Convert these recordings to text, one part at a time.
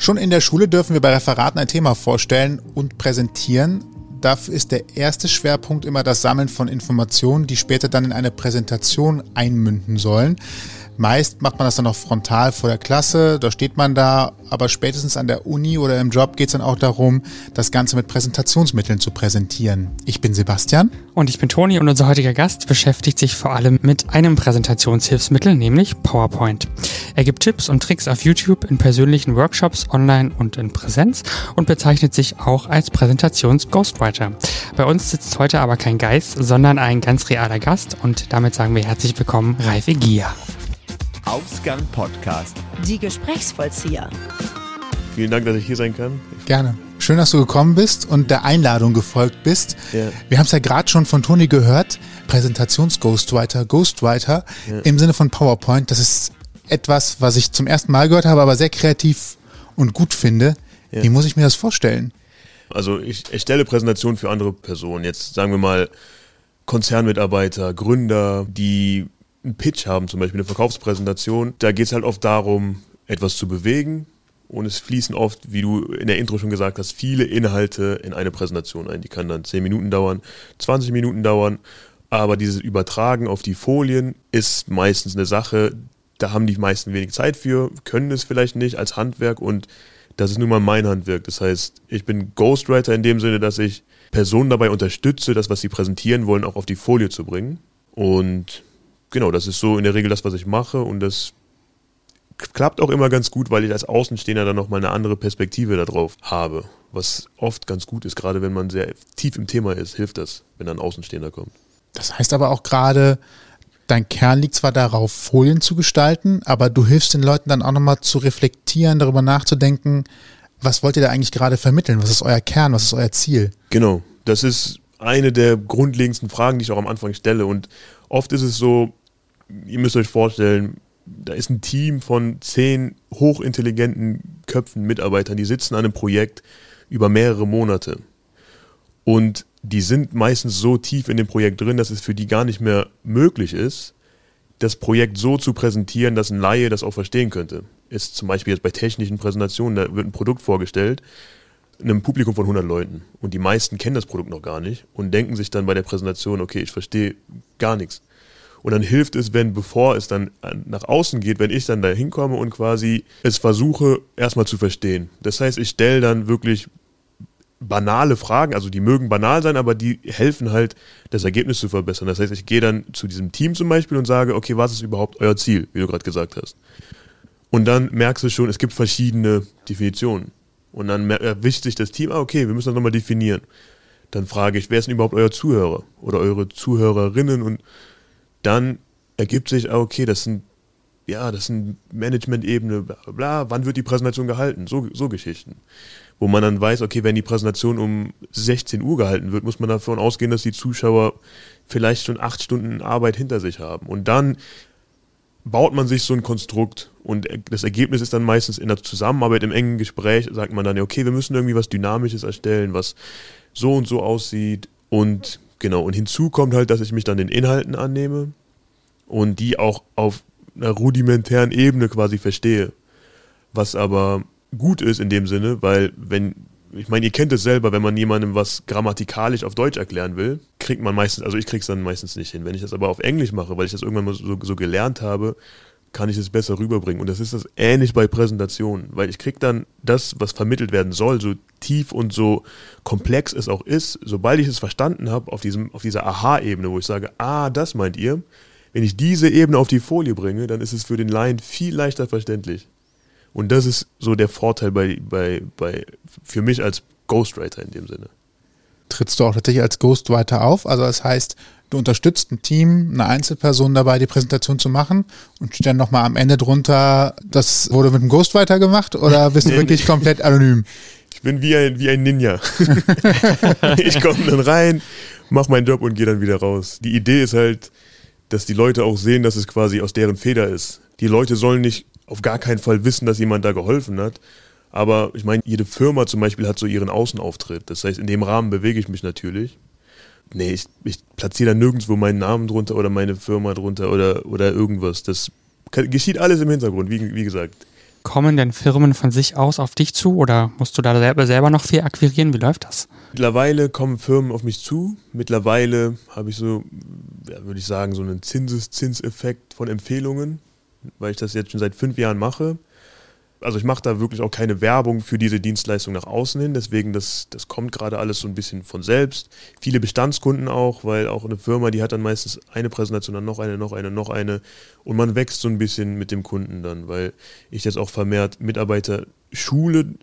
Schon in der Schule dürfen wir bei Referaten ein Thema vorstellen und präsentieren. Dafür ist der erste Schwerpunkt immer das Sammeln von Informationen, die später dann in eine Präsentation einmünden sollen. Meist macht man das dann noch frontal vor der Klasse, da steht man da, aber spätestens an der Uni oder im Job geht es dann auch darum, das Ganze mit Präsentationsmitteln zu präsentieren. Ich bin Sebastian. Und ich bin Toni und unser heutiger Gast beschäftigt sich vor allem mit einem Präsentationshilfsmittel, nämlich PowerPoint. Er gibt Tipps und Tricks auf YouTube in persönlichen Workshops, online und in Präsenz und bezeichnet sich auch als Präsentations-Ghostwriter. Bei uns sitzt heute aber kein Geist, sondern ein ganz realer Gast und damit sagen wir herzlich willkommen, Ralf Egia. Ausgang Podcast. Die Gesprächsvollzieher. Vielen Dank, dass ich hier sein kann. Gerne. Schön, dass du gekommen bist und der Einladung gefolgt bist. Ja. Wir haben es ja gerade schon von Toni gehört. Präsentations-Ghostwriter, Ghostwriter ja. im Sinne von PowerPoint. Das ist etwas, was ich zum ersten Mal gehört habe, aber sehr kreativ und gut finde. Ja. Wie muss ich mir das vorstellen? Also ich erstelle Präsentationen für andere Personen. Jetzt sagen wir mal Konzernmitarbeiter, Gründer, die einen Pitch haben, zum Beispiel eine Verkaufspräsentation, da geht es halt oft darum, etwas zu bewegen. Und es fließen oft, wie du in der Intro schon gesagt hast, viele Inhalte in eine Präsentation ein. Die kann dann 10 Minuten dauern, 20 Minuten dauern. Aber dieses Übertragen auf die Folien ist meistens eine Sache, da haben die meisten wenig Zeit für, können es vielleicht nicht als Handwerk und das ist nun mal mein Handwerk. Das heißt, ich bin Ghostwriter in dem Sinne, dass ich Personen dabei unterstütze, das, was sie präsentieren wollen, auch auf die Folie zu bringen. Und genau, das ist so in der Regel das, was ich mache und das klappt auch immer ganz gut, weil ich als Außenstehender dann nochmal eine andere Perspektive darauf habe. Was oft ganz gut ist, gerade wenn man sehr tief im Thema ist, hilft das, wenn dann ein Außenstehender kommt. Das heißt aber auch gerade, dein Kern liegt zwar darauf, Folien zu gestalten, aber du hilfst den Leuten dann auch nochmal zu reflektieren, darüber nachzudenken, was wollt ihr da eigentlich gerade vermitteln? Was ist euer Kern? Was ist euer Ziel? Genau, das ist eine der grundlegendsten Fragen, die ich auch am Anfang stelle. Und oft ist es so, ihr müsst euch vorstellen, da ist ein Team von zehn hochintelligenten Köpfen, Mitarbeitern, die sitzen an einem Projekt über mehrere Monate. Und die sind meistens so tief in dem Projekt drin, dass es für die gar nicht mehr möglich ist, das Projekt so zu präsentieren, dass ein Laie das auch verstehen könnte. Ist zum Beispiel jetzt bei technischen Präsentationen, da wird ein Produkt vorgestellt, einem Publikum von 100 Leuten. Und die meisten kennen das Produkt noch gar nicht und denken sich dann bei der Präsentation, okay, ich verstehe gar nichts. Und dann hilft es, wenn, bevor es dann nach außen geht, wenn ich dann da hinkomme und quasi es versuche, erstmal zu verstehen. Das heißt, ich stelle dann wirklich banale Fragen, also die mögen banal sein, aber die helfen halt, das Ergebnis zu verbessern. Das heißt, ich gehe dann zu diesem Team zum Beispiel und sage, okay, was ist überhaupt euer Ziel, wie du gerade gesagt hast. Und dann merkst du schon, es gibt verschiedene Definitionen. Und dann erwischt sich das Team, ah, okay, wir müssen das nochmal definieren. Dann frage ich, wer ist denn überhaupt euer Zuhörer oder eure Zuhörerinnen und dann ergibt sich, ah, okay, das sind, ja, das sind Management-Ebene, bla, bla, wann wird die Präsentation gehalten? So, so Geschichten. Wo man dann weiß, okay, wenn die Präsentation um 16 Uhr gehalten wird, muss man davon ausgehen, dass die Zuschauer vielleicht schon acht Stunden Arbeit hinter sich haben. Und dann baut man sich so ein Konstrukt und das Ergebnis ist dann meistens in der Zusammenarbeit, im engen Gespräch, sagt man dann, okay, wir müssen irgendwie was Dynamisches erstellen, was so und so aussieht und Genau, und hinzu kommt halt, dass ich mich dann den Inhalten annehme und die auch auf einer rudimentären Ebene quasi verstehe. Was aber gut ist in dem Sinne, weil wenn, ich meine, ihr kennt es selber, wenn man jemandem was grammatikalisch auf Deutsch erklären will, kriegt man meistens, also ich krieg's dann meistens nicht hin. Wenn ich das aber auf Englisch mache, weil ich das irgendwann mal so, so gelernt habe, kann ich es besser rüberbringen. Und das ist das ähnlich bei Präsentationen, weil ich kriege dann das, was vermittelt werden soll, so tief und so komplex es auch ist, sobald ich es verstanden habe, auf, auf dieser Aha-Ebene, wo ich sage, ah, das meint ihr, wenn ich diese Ebene auf die Folie bringe, dann ist es für den Laien viel leichter verständlich. Und das ist so der Vorteil bei, bei, bei, für mich als Ghostwriter in dem Sinne. Trittst du auch tatsächlich als Ghostwriter auf? Also das heißt, Du unterstützt ein Team, eine Einzelperson dabei, die Präsentation zu machen und steht dann nochmal am Ende drunter, das wurde mit dem Ghostwriter gemacht oder bist du wirklich komplett anonym? Ich bin wie ein, wie ein Ninja. ich komme dann rein, mache meinen Job und gehe dann wieder raus. Die Idee ist halt, dass die Leute auch sehen, dass es quasi aus deren Feder ist. Die Leute sollen nicht auf gar keinen Fall wissen, dass jemand da geholfen hat. Aber ich meine, jede Firma zum Beispiel hat so ihren Außenauftritt. Das heißt, in dem Rahmen bewege ich mich natürlich nee, ich, ich platziere da nirgendwo meinen Namen drunter oder meine Firma drunter oder, oder irgendwas. Das geschieht alles im Hintergrund, wie, wie gesagt. Kommen denn Firmen von sich aus auf dich zu oder musst du da selber, selber noch viel akquirieren? Wie läuft das? Mittlerweile kommen Firmen auf mich zu. Mittlerweile habe ich so, ja, würde ich sagen, so einen Zinseszinseffekt von Empfehlungen, weil ich das jetzt schon seit fünf Jahren mache also ich mache da wirklich auch keine Werbung für diese Dienstleistung nach außen hin, deswegen das, das kommt gerade alles so ein bisschen von selbst. Viele Bestandskunden auch, weil auch eine Firma, die hat dann meistens eine Präsentation, dann noch eine, noch eine, noch eine und man wächst so ein bisschen mit dem Kunden dann, weil ich jetzt auch vermehrt Mitarbeiter schule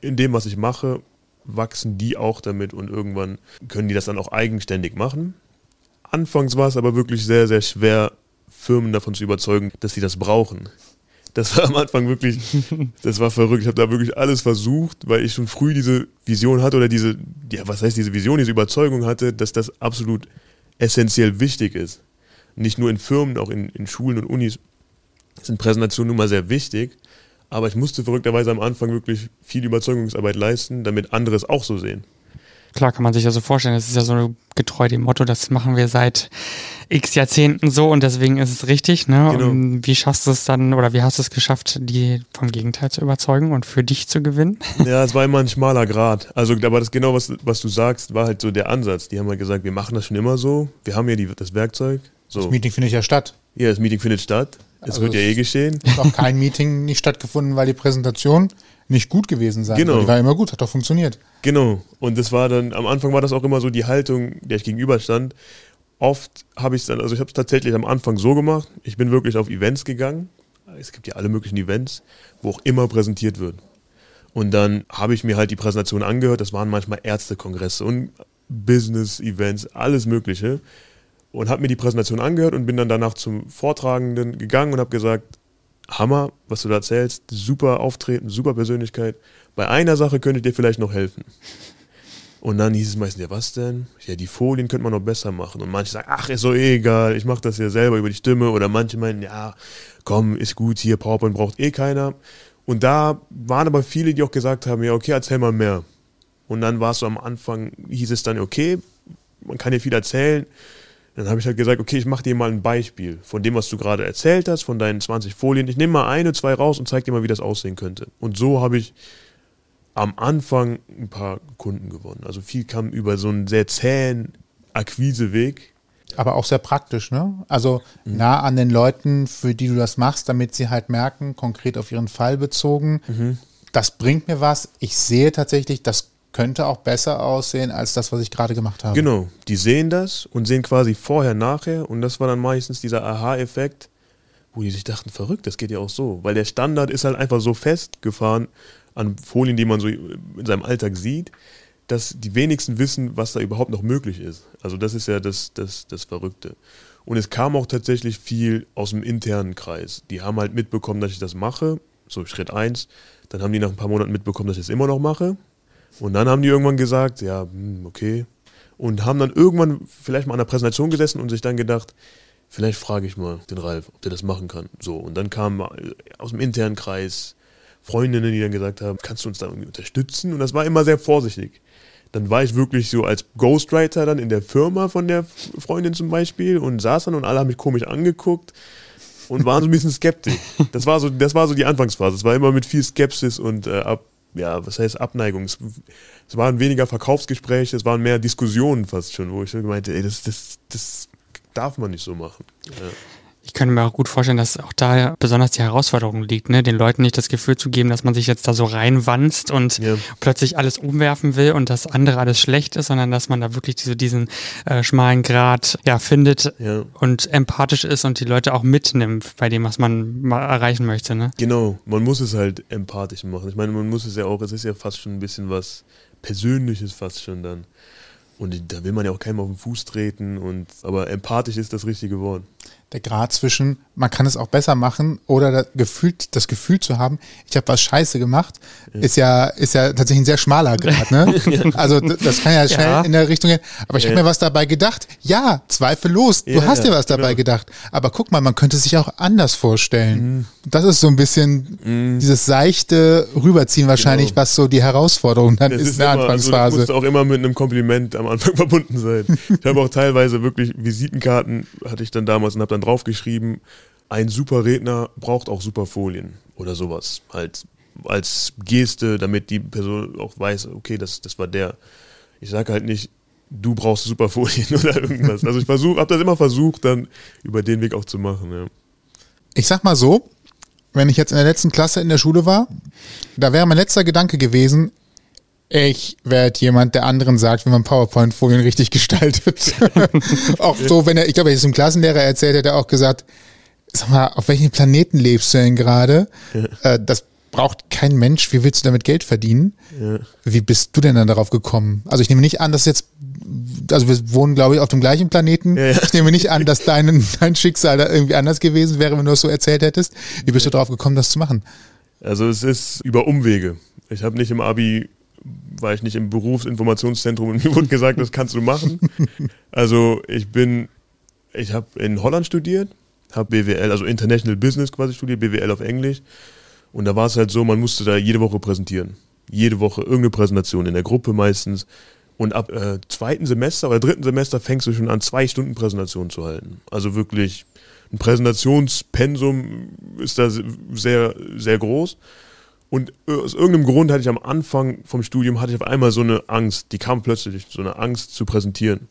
in dem, was ich mache, wachsen die auch damit und irgendwann können die das dann auch eigenständig machen. Anfangs war es aber wirklich sehr, sehr schwer, Firmen davon zu überzeugen, dass sie das brauchen. Das war am Anfang wirklich, das war verrückt. Ich habe da wirklich alles versucht, weil ich schon früh diese Vision hatte oder diese, ja, was heißt diese Vision, diese Überzeugung hatte, dass das absolut essentiell wichtig ist. Nicht nur in Firmen, auch in, in Schulen und Unis sind Präsentationen nun mal sehr wichtig. Aber ich musste verrückterweise am Anfang wirklich viel Überzeugungsarbeit leisten, damit andere es auch so sehen. Klar, kann man sich ja so vorstellen. Das ist ja so getreu dem Motto, das machen wir seit x Jahrzehnten so und deswegen ist es richtig. Ne? Genau. Und wie schaffst du es dann oder wie hast du es geschafft, die vom Gegenteil zu überzeugen und für dich zu gewinnen? Ja, es war immer ein schmaler Grad. Also, aber das genau, was, was du sagst, war halt so der Ansatz. Die haben halt gesagt, wir machen das schon immer so. Wir haben ja die, das Werkzeug. So. Das Meeting findet ja statt. Ja, das Meeting findet statt. Es also wird ja eh geschehen. Es hat auch kein Meeting nicht stattgefunden, weil die Präsentation nicht gut gewesen sein genau. Die war immer gut, hat doch funktioniert. Genau. Und das war dann, am Anfang war das auch immer so die Haltung, der ich gegenüberstand. Oft habe ich es dann, also ich habe es tatsächlich am Anfang so gemacht, ich bin wirklich auf Events gegangen. Es gibt ja alle möglichen Events, wo auch immer präsentiert wird. Und dann habe ich mir halt die Präsentation angehört. Das waren manchmal Ärztekongresse und Business-Events, alles Mögliche. Und habe mir die Präsentation angehört und bin dann danach zum Vortragenden gegangen und habe gesagt, Hammer, was du da erzählst, super Auftreten, super Persönlichkeit. Bei einer Sache könnte ich dir vielleicht noch helfen. Und dann hieß es meistens, ja, was denn? Ja, die Folien könnte man noch besser machen. Und manche sagen, ach, ist so egal, ich mache das ja selber über die Stimme. Oder manche meinen, ja, komm, ist gut, hier PowerPoint braucht eh keiner. Und da waren aber viele, die auch gesagt haben, ja, okay, erzähl mal mehr. Und dann war es so am Anfang, hieß es dann, okay, man kann ja viel erzählen. Dann habe ich halt gesagt, okay, ich mache dir mal ein Beispiel von dem, was du gerade erzählt hast, von deinen 20 Folien. Ich nehme mal eine, zwei raus und zeige dir mal, wie das aussehen könnte. Und so habe ich am Anfang ein paar Kunden gewonnen. Also viel kam über so einen sehr zähen Akquiseweg. Aber auch sehr praktisch, ne? Also mhm. nah an den Leuten, für die du das machst, damit sie halt merken, konkret auf ihren Fall bezogen, mhm. das bringt mir was. Ich sehe tatsächlich, das könnte auch besser aussehen als das, was ich gerade gemacht habe. Genau, die sehen das und sehen quasi vorher, nachher und das war dann meistens dieser Aha-Effekt, wo die sich dachten, verrückt, das geht ja auch so, weil der Standard ist halt einfach so festgefahren an Folien, die man so in seinem Alltag sieht, dass die wenigsten wissen, was da überhaupt noch möglich ist. Also das ist ja das, das, das Verrückte. Und es kam auch tatsächlich viel aus dem internen Kreis. Die haben halt mitbekommen, dass ich das mache, so Schritt 1. Dann haben die nach ein paar Monaten mitbekommen, dass ich es immer noch mache. Und dann haben die irgendwann gesagt, ja, hm, okay. Und haben dann irgendwann vielleicht mal an der Präsentation gesessen und sich dann gedacht, vielleicht frage ich mal den Ralf, ob der das machen kann. So, und dann kamen aus dem internen Kreis Freundinnen, die dann gesagt haben, kannst du uns da irgendwie unterstützen? Und das war immer sehr vorsichtig. Dann war ich wirklich so als Ghostwriter dann in der Firma von der Freundin zum Beispiel und saß dann und alle haben mich komisch angeguckt und waren so ein bisschen skeptisch. Das war so, das war so die Anfangsphase. Es war immer mit viel Skepsis und äh, ab, ja, was heißt Abneigung? Es, es, waren weniger Verkaufsgespräche, es waren mehr Diskussionen fast schon, wo ich meinte, ey, das, das, das darf man nicht so machen. Ja. Ich könnte mir auch gut vorstellen, dass auch da besonders die Herausforderung liegt, ne? den Leuten nicht das Gefühl zu geben, dass man sich jetzt da so reinwanzt und ja. plötzlich alles umwerfen will und das andere alles schlecht ist, sondern dass man da wirklich diese, diesen äh, schmalen Grad ja, findet ja. und empathisch ist und die Leute auch mitnimmt bei dem, was man mal erreichen möchte. Ne? Genau, man muss es halt empathisch machen. Ich meine, man muss es ja auch, es ist ja fast schon ein bisschen was Persönliches fast schon dann. Und da will man ja auch keinem auf den Fuß treten und aber empathisch ist das richtige Wort der Grad zwischen, man kann es auch besser machen oder das Gefühl, das Gefühl zu haben, ich habe was Scheiße gemacht, ja. ist ja ist ja tatsächlich ein sehr schmaler Grad. Ne? also das kann ja schnell ja. in der Richtung gehen. Aber ich ja. habe mir was dabei gedacht. Ja, zweifellos, du hast dir was dabei gedacht. Aber guck mal, man könnte sich auch anders vorstellen. Mhm. Das ist so ein bisschen mhm. dieses seichte Rüberziehen wahrscheinlich, genau. was so die Herausforderung dann das ist, in der immer, Anfangsphase. Also das muss auch immer mit einem Kompliment am Anfang verbunden sein. Ich habe auch teilweise wirklich Visitenkarten hatte ich dann damals und habe dann draufgeschrieben, ein super Redner braucht auch super Folien oder sowas. Halt als Geste, damit die Person auch weiß, okay, das, das war der. Ich sage halt nicht, du brauchst super Folien oder irgendwas. Also ich versuche, habe das immer versucht, dann über den Weg auch zu machen. Ja. Ich sag mal so, wenn ich jetzt in der letzten Klasse in der Schule war, da wäre mein letzter Gedanke gewesen, ich werde jemand, der anderen sagt, wie man PowerPoint-Folien richtig gestaltet. auch so, wenn er, ich glaube, er ist einem Klassenlehrer erzählt, hat er auch gesagt, sag mal, auf welchem Planeten lebst du denn gerade? Ja. Äh, das braucht kein Mensch. Wie willst du damit Geld verdienen? Ja. Wie bist du denn dann darauf gekommen? Also ich nehme nicht an, dass jetzt, also wir wohnen, glaube ich, auf dem gleichen Planeten. Ja, ich nehme nicht an, dass dein, dein Schicksal da irgendwie anders gewesen wäre, wenn du das so erzählt hättest. Wie bist du darauf gekommen, das zu machen? Also es ist über Umwege. Ich habe nicht im Abi war ich nicht im Berufsinformationszentrum und mir wurde gesagt, das kannst du machen. Also ich bin, ich habe in Holland studiert, habe BWL, also International Business quasi studiert, BWL auf Englisch. Und da war es halt so, man musste da jede Woche präsentieren. Jede Woche irgendeine Präsentation, in der Gruppe meistens. Und ab äh, zweiten Semester oder dritten Semester fängst du schon an, zwei Stunden Präsentation zu halten. Also wirklich ein Präsentationspensum ist da sehr, sehr groß. Und aus irgendeinem Grund hatte ich am Anfang vom Studium hatte ich auf einmal so eine Angst, die kam plötzlich, so eine Angst zu präsentieren.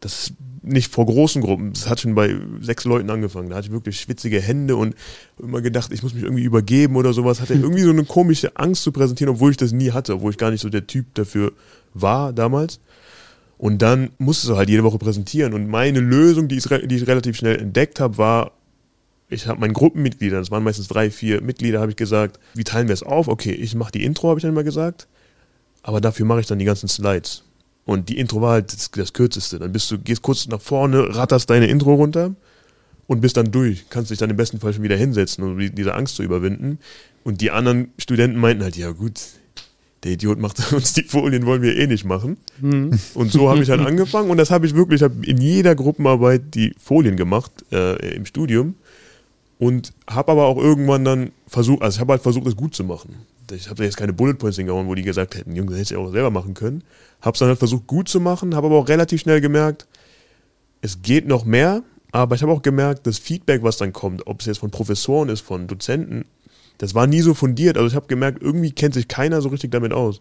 Das ist nicht vor großen Gruppen, das hat schon bei sechs Leuten angefangen. Da hatte ich wirklich schwitzige Hände und immer gedacht, ich muss mich irgendwie übergeben oder sowas. Hatte irgendwie so eine komische Angst zu präsentieren, obwohl ich das nie hatte, obwohl ich gar nicht so der Typ dafür war damals. Und dann musste du halt jede Woche präsentieren. Und meine Lösung, die ich, die ich relativ schnell entdeckt habe, war, ich habe meinen Gruppenmitgliedern, das waren meistens drei, vier Mitglieder, habe ich gesagt, wie teilen wir es auf? Okay, ich mache die Intro, habe ich dann immer gesagt, aber dafür mache ich dann die ganzen Slides. Und die Intro war halt das, das, kürzeste. Dann bist du, gehst kurz nach vorne, ratterst deine Intro runter und bist dann durch. Kannst dich dann im besten Fall schon wieder hinsetzen, um diese Angst zu überwinden. Und die anderen Studenten meinten halt, ja gut, der Idiot macht uns die Folien, wollen wir eh nicht machen. Mhm. Und so habe ich halt angefangen und das habe ich wirklich, ich habe in jeder Gruppenarbeit die Folien gemacht äh, im Studium und habe aber auch irgendwann dann versucht, also ich habe halt versucht, es gut zu machen. Ich habe jetzt keine Bullet Points hingehauen, wo die gesagt hätten, Junge, das hätte ich auch selber machen können. Habe es dann halt versucht, gut zu machen, habe aber auch relativ schnell gemerkt, es geht noch mehr, aber ich habe auch gemerkt, das Feedback, was dann kommt, ob es jetzt von Professoren ist, von Dozenten, das war nie so fundiert. Also ich habe gemerkt, irgendwie kennt sich keiner so richtig damit aus.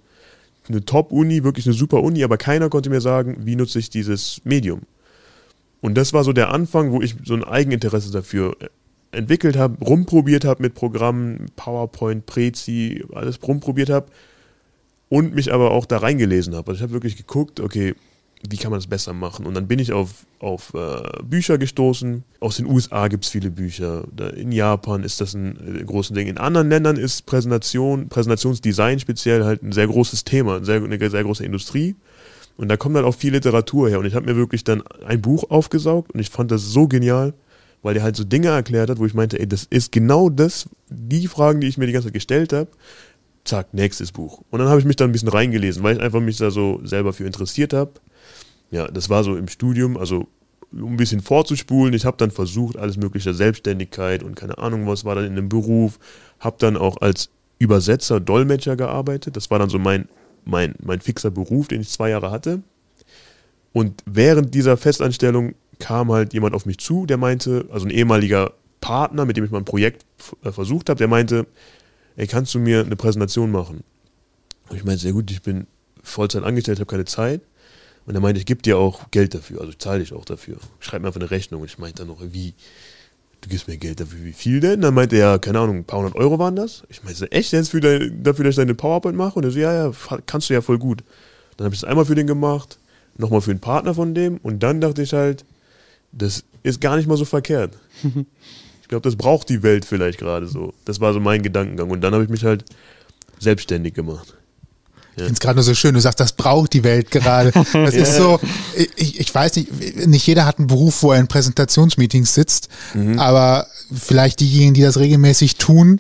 Eine Top-Uni, wirklich eine super Uni, aber keiner konnte mir sagen, wie nutze ich dieses Medium. Und das war so der Anfang, wo ich so ein Eigeninteresse dafür entwickelt habe, rumprobiert habe mit Programmen, PowerPoint, Prezi, alles rumprobiert habe und mich aber auch da reingelesen habe. Also ich habe wirklich geguckt, okay, wie kann man das besser machen? Und dann bin ich auf, auf äh, Bücher gestoßen. Aus den USA gibt es viele Bücher. In Japan ist das ein äh, großes Ding. In anderen Ländern ist Präsentation, Präsentationsdesign speziell halt ein sehr großes Thema, eine sehr, eine sehr große Industrie. Und da kommt dann auch viel Literatur her. Und ich habe mir wirklich dann ein Buch aufgesaugt und ich fand das so genial weil der halt so Dinge erklärt hat, wo ich meinte, ey, das ist genau das, die Fragen, die ich mir die ganze Zeit gestellt habe. Zack, nächstes Buch. Und dann habe ich mich da ein bisschen reingelesen, weil ich einfach mich da so selber für interessiert habe. Ja, das war so im Studium, also um ein bisschen vorzuspulen. Ich habe dann versucht, alles mögliche Selbstständigkeit und keine Ahnung was war dann in dem Beruf. Habe dann auch als Übersetzer, Dolmetscher gearbeitet. Das war dann so mein, mein, mein fixer Beruf, den ich zwei Jahre hatte. Und während dieser Festanstellung kam halt jemand auf mich zu, der meinte, also ein ehemaliger Partner, mit dem ich mal ein Projekt äh, versucht habe, der meinte, ey, kannst du mir eine Präsentation machen? Und ich meinte, sehr gut, ich bin Vollzeit angestellt, habe keine Zeit. Und er meinte, ich gebe dir auch Geld dafür, also ich zahle dich auch dafür. Schreib mir einfach eine Rechnung. Und ich meinte dann noch, wie, du gibst mir Geld dafür, wie viel denn? Dann meinte er, keine Ahnung, ein paar hundert Euro waren das. Ich meinte, echt jetzt für dein, dafür, dass ich deine PowerPoint mache? Und er so, ja, ja, kannst du ja voll gut. Dann habe ich das einmal für den gemacht, nochmal für einen Partner von dem. Und dann dachte ich halt, das ist gar nicht mal so verkehrt. ich glaube, das braucht die Welt vielleicht gerade so. Das war so mein Gedankengang. Und dann habe ich mich halt selbstständig gemacht. Ja. Ich finde es gerade nur so schön, du sagst, das braucht die Welt gerade. Das ja. ist so, ich, ich weiß nicht, nicht jeder hat einen Beruf, wo er in Präsentationsmeetings sitzt, mhm. aber vielleicht diejenigen, die das regelmäßig tun,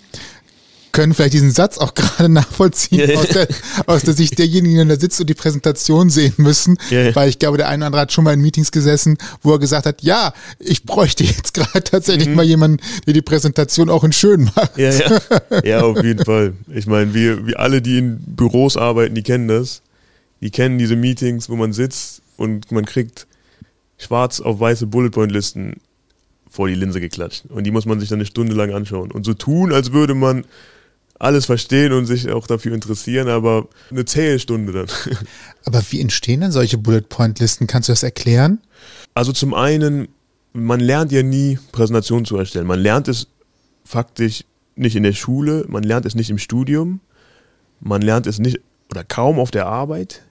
können vielleicht diesen Satz auch gerade nachvollziehen aus, der, aus, der, Sicht derjenigen, die da sitzt und die Präsentation sehen müssen. Weil ich glaube, der eine oder andere hat schon mal in Meetings gesessen, wo er gesagt hat, ja, ich bräuchte jetzt gerade tatsächlich mhm. mal jemanden, der die Präsentation auch in schön macht. Ja, ja. ja auf jeden Fall. Ich meine, wir, wir alle, die in Büros arbeiten, die kennen das. Die kennen diese Meetings, wo man sitzt und man kriegt schwarz auf weiße Bullet Point Listen vor die Linse geklatscht. Und die muss man sich dann eine Stunde lang anschauen. Und so tun, als würde man alles verstehen und sich auch dafür interessieren, aber eine zähe Stunde dann. Aber wie entstehen denn solche Bullet-Point-Listen? Kannst du das erklären? Also zum einen, man lernt ja nie Präsentationen zu erstellen. Man lernt es faktisch nicht in der Schule, man lernt es nicht im Studium, man lernt es nicht oder kaum auf der Arbeit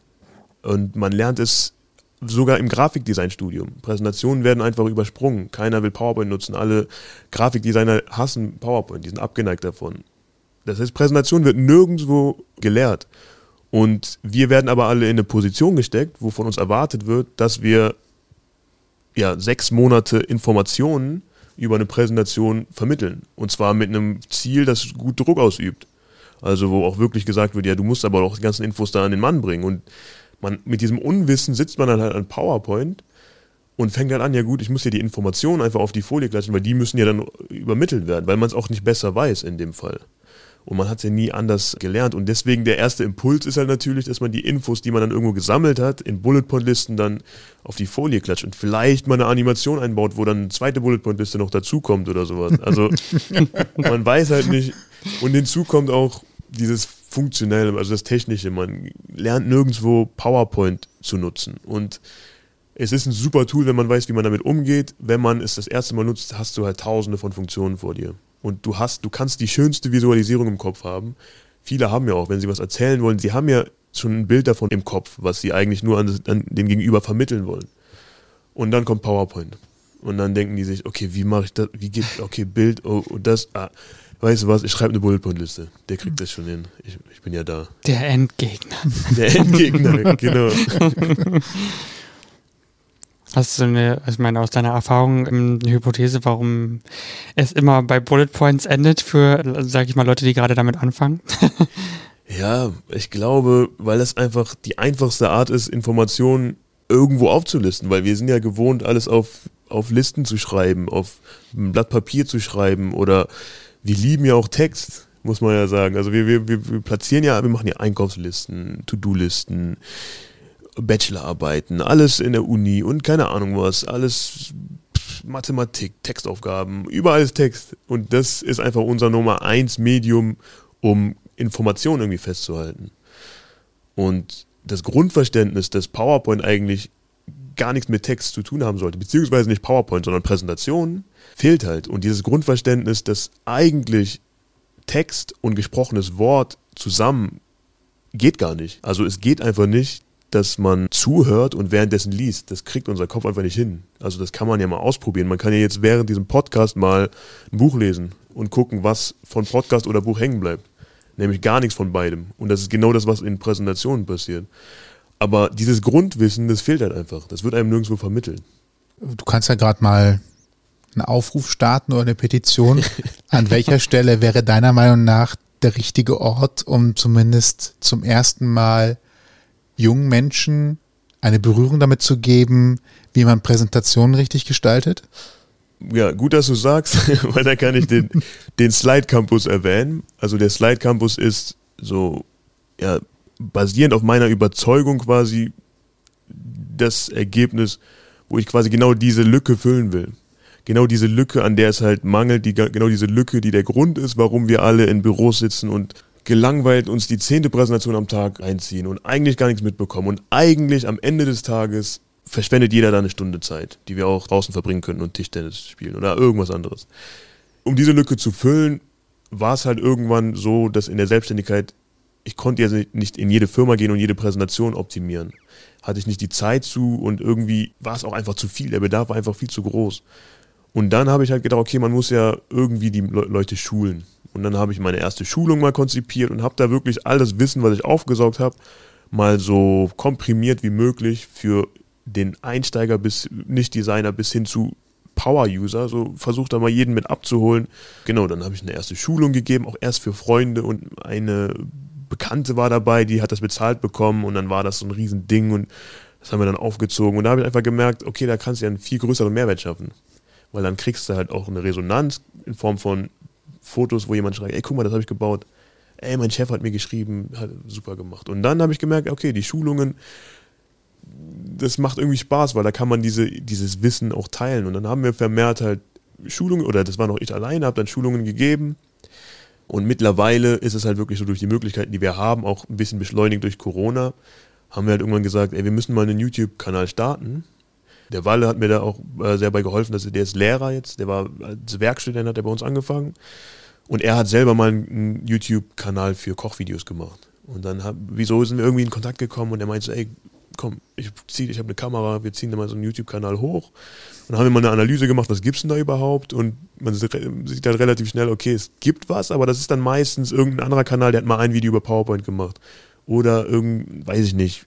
und man lernt es sogar im Grafikdesign-Studium. Präsentationen werden einfach übersprungen. Keiner will PowerPoint nutzen. Alle Grafikdesigner hassen PowerPoint, die sind abgeneigt davon. Das heißt, Präsentation wird nirgendwo gelehrt. Und wir werden aber alle in eine Position gesteckt, wo von uns erwartet wird, dass wir ja, sechs Monate Informationen über eine Präsentation vermitteln. Und zwar mit einem Ziel, das gut Druck ausübt. Also wo auch wirklich gesagt wird, ja, du musst aber auch die ganzen Infos da an den Mann bringen. Und man, mit diesem Unwissen sitzt man dann halt an PowerPoint und fängt dann an, ja gut, ich muss hier die Informationen einfach auf die Folie klatschen, weil die müssen ja dann übermittelt werden, weil man es auch nicht besser weiß in dem Fall. Und man hat es ja nie anders gelernt. Und deswegen der erste Impuls ist halt natürlich, dass man die Infos, die man dann irgendwo gesammelt hat, in Bullet Point Listen dann auf die Folie klatscht und vielleicht mal eine Animation einbaut, wo dann eine zweite Bullet Point Liste noch dazukommt oder sowas. Also man weiß halt nicht. Und hinzu kommt auch dieses Funktionelle, also das Technische. Man lernt nirgendwo PowerPoint zu nutzen. Und es ist ein super Tool, wenn man weiß, wie man damit umgeht. Wenn man es das erste Mal nutzt, hast du halt tausende von Funktionen vor dir und du hast, du kannst die schönste Visualisierung im Kopf haben. Viele haben ja auch, wenn sie was erzählen wollen, sie haben ja schon ein Bild davon im Kopf, was sie eigentlich nur an, an den Gegenüber vermitteln wollen. Und dann kommt PowerPoint. Und dann denken die sich, okay, wie mache ich das? Wie geht, okay, Bild, oh, und das, ah, weißt du was, ich schreibe eine Bullet Point Liste. Der kriegt das schon hin. Ich, ich bin ja da. Der Endgegner. Der Endgegner, genau. Hast du eine, ich meine, aus deiner Erfahrung eine Hypothese, warum es immer bei Bullet Points endet für, sag ich mal, Leute, die gerade damit anfangen? ja, ich glaube, weil das einfach die einfachste Art ist, Informationen irgendwo aufzulisten, weil wir sind ja gewohnt, alles auf, auf Listen zu schreiben, auf ein Blatt Papier zu schreiben oder wir lieben ja auch Text, muss man ja sagen. Also wir, wir, wir platzieren ja, wir machen ja Einkaufslisten, To-Do-Listen, Bachelorarbeiten, alles in der Uni und keine Ahnung was, alles Mathematik, Textaufgaben, überall ist Text. Und das ist einfach unser Nummer eins Medium, um Informationen irgendwie festzuhalten. Und das Grundverständnis, dass PowerPoint eigentlich gar nichts mit Text zu tun haben sollte, beziehungsweise nicht PowerPoint, sondern Präsentationen, fehlt halt. Und dieses Grundverständnis, dass eigentlich Text und gesprochenes Wort zusammen geht gar nicht. Also es geht einfach nicht, dass man zuhört und währenddessen liest. Das kriegt unser Kopf einfach nicht hin. Also das kann man ja mal ausprobieren. Man kann ja jetzt während diesem Podcast mal ein Buch lesen und gucken, was von Podcast oder Buch hängen bleibt. Nämlich gar nichts von beidem. Und das ist genau das, was in Präsentationen passiert. Aber dieses Grundwissen, das fehlt halt einfach. Das wird einem nirgendwo vermittelt. Du kannst ja gerade mal einen Aufruf starten oder eine Petition. An welcher Stelle wäre deiner Meinung nach der richtige Ort, um zumindest zum ersten Mal jungen Menschen eine Berührung damit zu geben, wie man Präsentationen richtig gestaltet? Ja, gut, dass du sagst, weil da kann ich den, den Slide Campus erwähnen. Also der Slide Campus ist so, ja, basierend auf meiner Überzeugung quasi das Ergebnis, wo ich quasi genau diese Lücke füllen will. Genau diese Lücke, an der es halt mangelt, die, genau diese Lücke, die der Grund ist, warum wir alle in Büros sitzen und gelangweilt uns die zehnte Präsentation am Tag einziehen und eigentlich gar nichts mitbekommen. Und eigentlich am Ende des Tages verschwendet jeder da eine Stunde Zeit, die wir auch draußen verbringen könnten und Tischtennis spielen oder irgendwas anderes. Um diese Lücke zu füllen, war es halt irgendwann so, dass in der Selbstständigkeit, ich konnte ja nicht in jede Firma gehen und jede Präsentation optimieren. Hatte ich nicht die Zeit zu und irgendwie war es auch einfach zu viel. Der Bedarf war einfach viel zu groß. Und dann habe ich halt gedacht, okay, man muss ja irgendwie die Leute schulen. Und dann habe ich meine erste Schulung mal konzipiert und habe da wirklich all das Wissen, was ich aufgesaugt habe, mal so komprimiert wie möglich für den Einsteiger bis Nicht-Designer bis hin zu Power-User, so versucht da mal jeden mit abzuholen. Genau, dann habe ich eine erste Schulung gegeben, auch erst für Freunde. Und eine Bekannte war dabei, die hat das bezahlt bekommen. Und dann war das so ein Riesending. Und das haben wir dann aufgezogen. Und da habe ich einfach gemerkt, okay, da kannst du ja einen viel größeren Mehrwert schaffen, weil dann kriegst du halt auch eine Resonanz in Form von Fotos, wo jemand schreibt, ey, guck mal, das habe ich gebaut. Ey, mein Chef hat mir geschrieben, hat super gemacht. Und dann habe ich gemerkt, okay, die Schulungen, das macht irgendwie Spaß, weil da kann man diese, dieses Wissen auch teilen. Und dann haben wir vermehrt halt Schulungen, oder das war noch ich alleine, habe dann Schulungen gegeben. Und mittlerweile ist es halt wirklich so durch die Möglichkeiten, die wir haben, auch ein bisschen beschleunigt durch Corona, haben wir halt irgendwann gesagt, ey, wir müssen mal einen YouTube-Kanal starten. Der Walle hat mir da auch äh, sehr bei geholfen, dass er, der ist Lehrer jetzt, der war als Werkstudent, hat er bei uns angefangen. Und er hat selber mal einen YouTube-Kanal für Kochvideos gemacht. Und dann hab, wieso sind wir irgendwie in Kontakt gekommen und er meinte so, ey, komm, ich, zieh- ich habe eine Kamera, wir ziehen da mal so einen YouTube-Kanal hoch. Und dann haben wir mal eine Analyse gemacht, was gibt's denn da überhaupt? Und man sieht dann relativ schnell, okay, es gibt was, aber das ist dann meistens irgendein anderer Kanal, der hat mal ein Video über PowerPoint gemacht. Oder irgend, weiß ich nicht,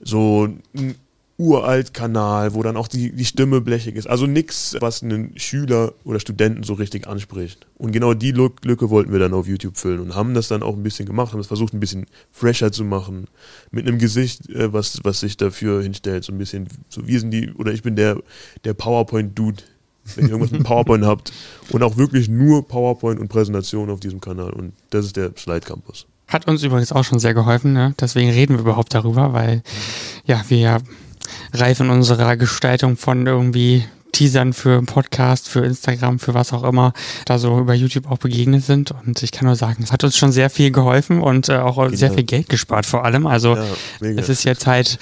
so ein uralt Kanal, wo dann auch die, die Stimme blechig ist. Also nichts, was einen Schüler oder Studenten so richtig anspricht. Und genau die Lück- Lücke wollten wir dann auf YouTube füllen und haben das dann auch ein bisschen gemacht, haben es versucht ein bisschen fresher zu machen, mit einem Gesicht, äh, was, was sich dafür hinstellt, so ein bisschen, so wir sind die, oder ich bin der, der PowerPoint-Dude, wenn ihr irgendwas mit PowerPoint habt und auch wirklich nur PowerPoint und Präsentation auf diesem Kanal und das ist der Slide Campus. Hat uns übrigens auch schon sehr geholfen, ne? deswegen reden wir überhaupt darüber, weil ja, wir ja reif in unserer Gestaltung von irgendwie Teasern für Podcast, für Instagram, für was auch immer, da so über YouTube auch begegnet sind. Und ich kann nur sagen, es hat uns schon sehr viel geholfen und äh, auch sehr Genau. viel Geld gespart vor allem. Also Ja, es ist jetzt halt,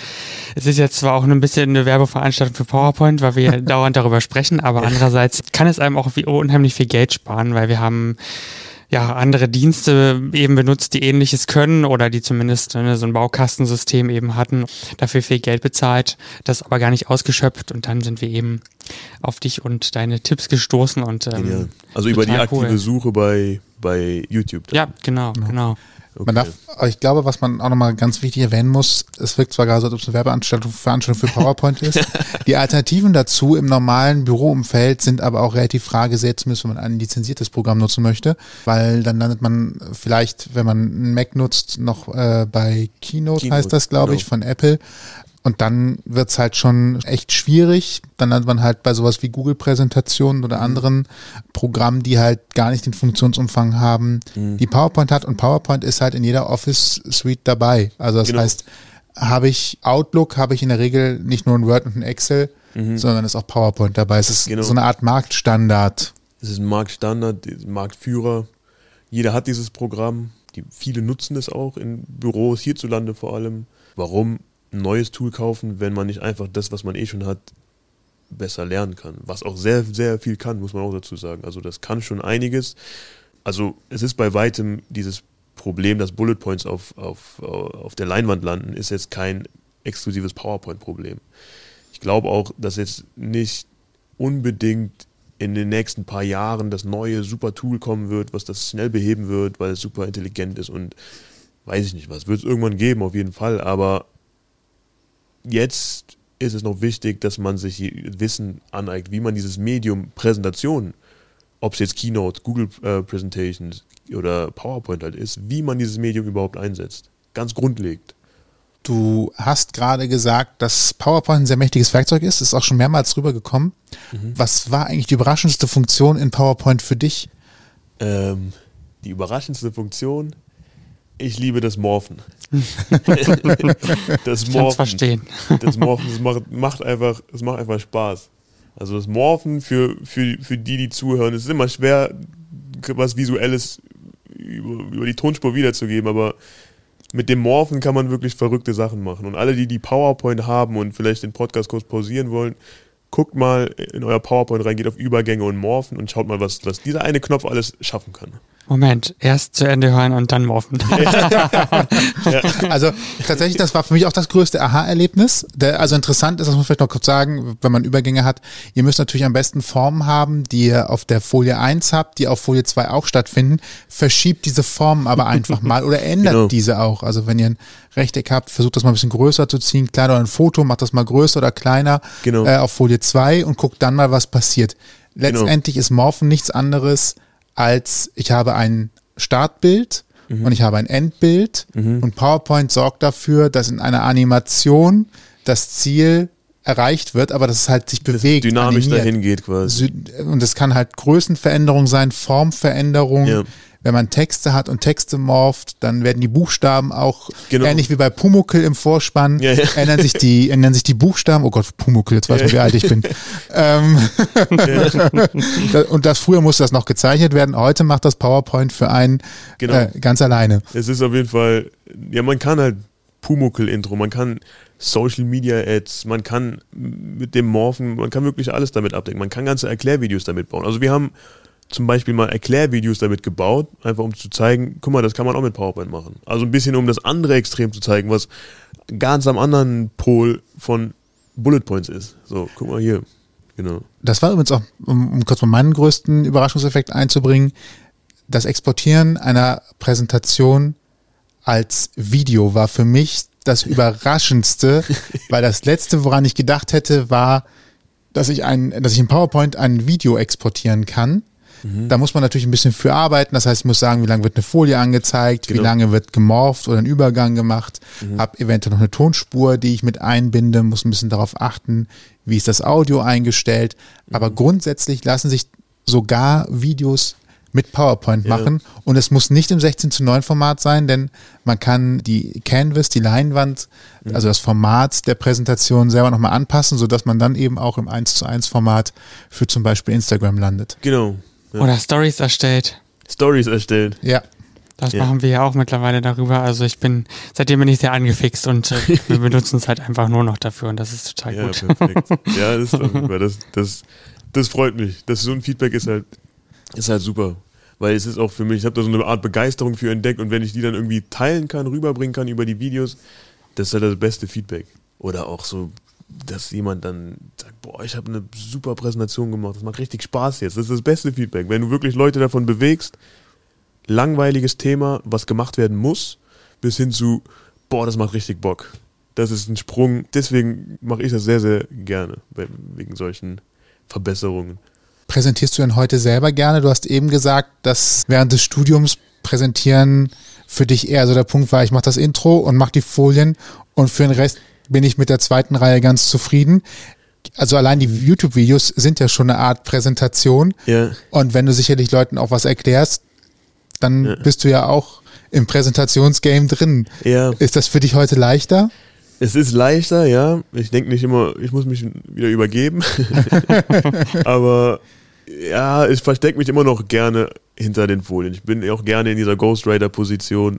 es ist jetzt zwar auch ein bisschen eine Werbeveranstaltung für PowerPoint, weil wir dauernd darüber sprechen, aber andererseits kann es einem auch wie unheimlich viel Geld sparen, weil wir haben ja andere Dienste eben benutzt, die ähnliches können oder die zumindest ne, so ein Baukastensystem eben hatten, dafür viel Geld bezahlt, das aber gar nicht ausgeschöpft und dann sind wir eben auf dich und deine Tipps gestoßen und ähm. Also über die aktive cool. Suche bei, bei YouTube. dann. Ja, genau, genau. Okay. Man darf, ich glaube, was man auch nochmal ganz wichtig erwähnen muss, es wirkt zwar gerade so, als ob es eine Werbeanstaltung Veranstaltung für PowerPoint ist. Die Alternativen dazu im normalen Büroumfeld sind aber auch relativ rar gesät, zumindest wenn man ein lizenziertes Programm nutzen möchte, weil dann landet man vielleicht, wenn man einen Mac nutzt, noch äh, bei Keynote, Keynote, heißt das, glaube ich, genau. von Apple. Und dann wird's halt schon echt schwierig. Dann landet man halt bei sowas wie Google-Präsentationen oder anderen Programmen, die halt gar nicht den Funktionsumfang haben, die PowerPoint hat. Und PowerPoint ist halt in jeder Office-Suite dabei. Also das Genau. heißt, habe ich Outlook, habe ich in der Regel nicht nur ein Word und ein Excel, sondern ist auch PowerPoint dabei. Es ist Genau. so eine Art Marktstandard. Es ist ein Marktstandard, Marktführer. Jeder hat dieses Programm. Die, viele nutzen es auch in Büros, hierzulande vor allem. Warum ein neues Tool kaufen, wenn man nicht einfach das, was man eh schon hat, besser lernen kann? Was auch sehr, sehr viel kann, muss man auch dazu sagen. Also das kann schon einiges. Also es ist bei weitem dieses Problem, dass Bullet Points auf, auf, auf der Leinwand landen, ist jetzt kein exklusives PowerPoint-Problem. Ich glaube auch, dass jetzt nicht unbedingt in den nächsten paar Jahren das neue super Tool kommen wird, was das schnell beheben wird, weil es super intelligent ist und weiß ich nicht was. Wird es irgendwann geben, auf jeden Fall, aber jetzt ist es noch wichtig, dass man sich Wissen aneignet, wie man dieses Medium Präsentation, ob es jetzt Keynote, Google äh, Presentations oder PowerPoint halt ist, wie man dieses Medium überhaupt einsetzt. Ganz grundlegend. Du hast gerade gesagt, dass PowerPoint ein sehr mächtiges Werkzeug ist. Ist auch schon mehrmals rübergekommen. Was war eigentlich die überraschendste Funktion in PowerPoint für dich? Ähm, die überraschendste Funktion, ich liebe das Morphen. das Ich kann es verstehen. Das Morphen, das macht, macht einfach, das macht einfach Spaß. Also das Morphen für, für, für die, die zuhören, es ist immer schwer, was Visuelles über, über die Tonspur wiederzugeben, aber mit dem Morphen kann man wirklich verrückte Sachen machen. Und alle, die die PowerPoint haben und vielleicht den Podcast kurz pausieren wollen, guckt mal in euer PowerPoint rein, geht auf Übergänge und Morphen und schaut mal, was, was dieser eine Knopf alles schaffen kann. Moment, erst zu Ende hören und dann morphen. Also tatsächlich, das war für mich auch das größte Aha-Erlebnis. Der- Also interessant ist, das muss man vielleicht noch kurz sagen, wenn man Übergänge hat, ihr müsst natürlich am besten Formen haben, die ihr auf der Folie 1 habt, die auf Folie 2 auch stattfinden. Verschiebt diese Formen aber einfach mal oder ändert Genau. diese auch. Also wenn ihr ein Rechteck habt, versucht das mal ein bisschen größer zu ziehen, kleiner oder ein Foto, macht das mal größer oder kleiner Genau. äh, auf Folie 2 und guckt dann mal, was passiert. Letztendlich ist Morphen nichts anderes als ich habe ein Startbild und ich habe ein Endbild und PowerPoint sorgt dafür, dass in einer Animation das Ziel erreicht wird, aber dass es halt sich bewegt. Dynamisch animiert. dahin geht quasi. Und es kann halt Größenveränderung sein, Formveränderung, Ja. Wenn man Texte hat und Texte morpht, dann werden die Buchstaben auch Genau. ähnlich wie bei Pumuckel im Vorspann, Ja, ja. ändern sich die, ändern sich die Buchstaben. Oh Gott, Pumuckel, jetzt weiß man, wie alt ich bin. ähm, und das früher musste das noch gezeichnet werden. Heute macht das PowerPoint für einen Genau. äh, ganz alleine. Es ist auf jeden Fall, ja, man kann halt Pumuckl-Intro, man kann Social Media Ads, man kann mit dem Morphen, man kann wirklich alles damit abdecken. Man kann ganze Erklärvideos damit bauen. Also wir haben zum Beispiel mal Erklärvideos damit gebaut, einfach um zu zeigen, guck mal, das kann man auch mit PowerPoint machen. Also ein bisschen um das andere Extrem zu zeigen, was ganz am anderen Pol von Bullet Points ist. So, guck mal hier. Genau. Das war übrigens auch, um, um kurz mal meinen größten Überraschungseffekt einzubringen, das Exportieren einer Präsentation als Video war für mich das Überraschendste, weil das letzte, woran ich gedacht hätte, war, dass ich ein, dass ich in PowerPoint ein Video exportieren kann. Da muss man natürlich ein bisschen für arbeiten. Das heißt, ich muss sagen, wie lange wird eine Folie angezeigt, wie Genau. lange wird gemorpht oder ein Übergang gemacht, habe eventuell noch eine Tonspur, die ich mit einbinde, muss ein bisschen darauf achten, wie ist das Audio eingestellt. Aber grundsätzlich lassen sich sogar Videos mit PowerPoint Ja. machen und es muss nicht im 16 zu 9 Format sein, denn man kann die Canvas, die Leinwand, also das Format der Präsentation selber nochmal anpassen, sodass man dann eben auch im 1 zu 1 Format für zum Beispiel Instagram landet. Genau. Ja. Oder Stories erstellt. Stories erstellt. Ja, Das Ja. machen wir ja auch mittlerweile darüber. Also ich bin, seitdem bin ich sehr angefixt und äh, wir benutzen es halt einfach nur noch dafür und das ist total Ja, gut. perfekt. Ja, das ist doch super. Das, das, das freut mich. Das, so ein Feedback ist halt, ist halt super. Weil es ist auch für mich, ich habe da so eine Art Begeisterung für entdeckt und wenn ich die dann irgendwie teilen kann, rüberbringen kann über die Videos, das ist halt das beste Feedback. Oder auch so, dass jemand dann sagt, boah, ich habe eine super Präsentation gemacht, das macht richtig Spaß jetzt. Das ist das beste Feedback. Wenn du wirklich Leute davon bewegst, langweiliges Thema, was gemacht werden muss, bis hin zu, boah, das macht richtig Bock. Das ist ein Sprung. Deswegen mache ich das sehr, sehr gerne, we- wegen solchen Verbesserungen. Präsentierst du denn heute selber gerne? Du hast eben gesagt, dass während des Studiums präsentieren für dich eher so der Punkt war, ich mache das Intro und mache die Folien und für den Rest bin ich mit der zweiten Reihe ganz zufrieden. Also allein die YouTube-Videos sind ja schon eine Art Präsentation Ja, und wenn du sicherlich Leuten auch was erklärst, dann Ja. bist du ja auch im Präsentationsgame drin. ja. Ist das für dich heute leichter? Es ist leichter, ja. Ich denke nicht immer, ich muss mich wieder übergeben. Aber ja, ich verstecke mich immer noch gerne hinter den Folien. Ich bin auch gerne in dieser Ghostwriter-Position.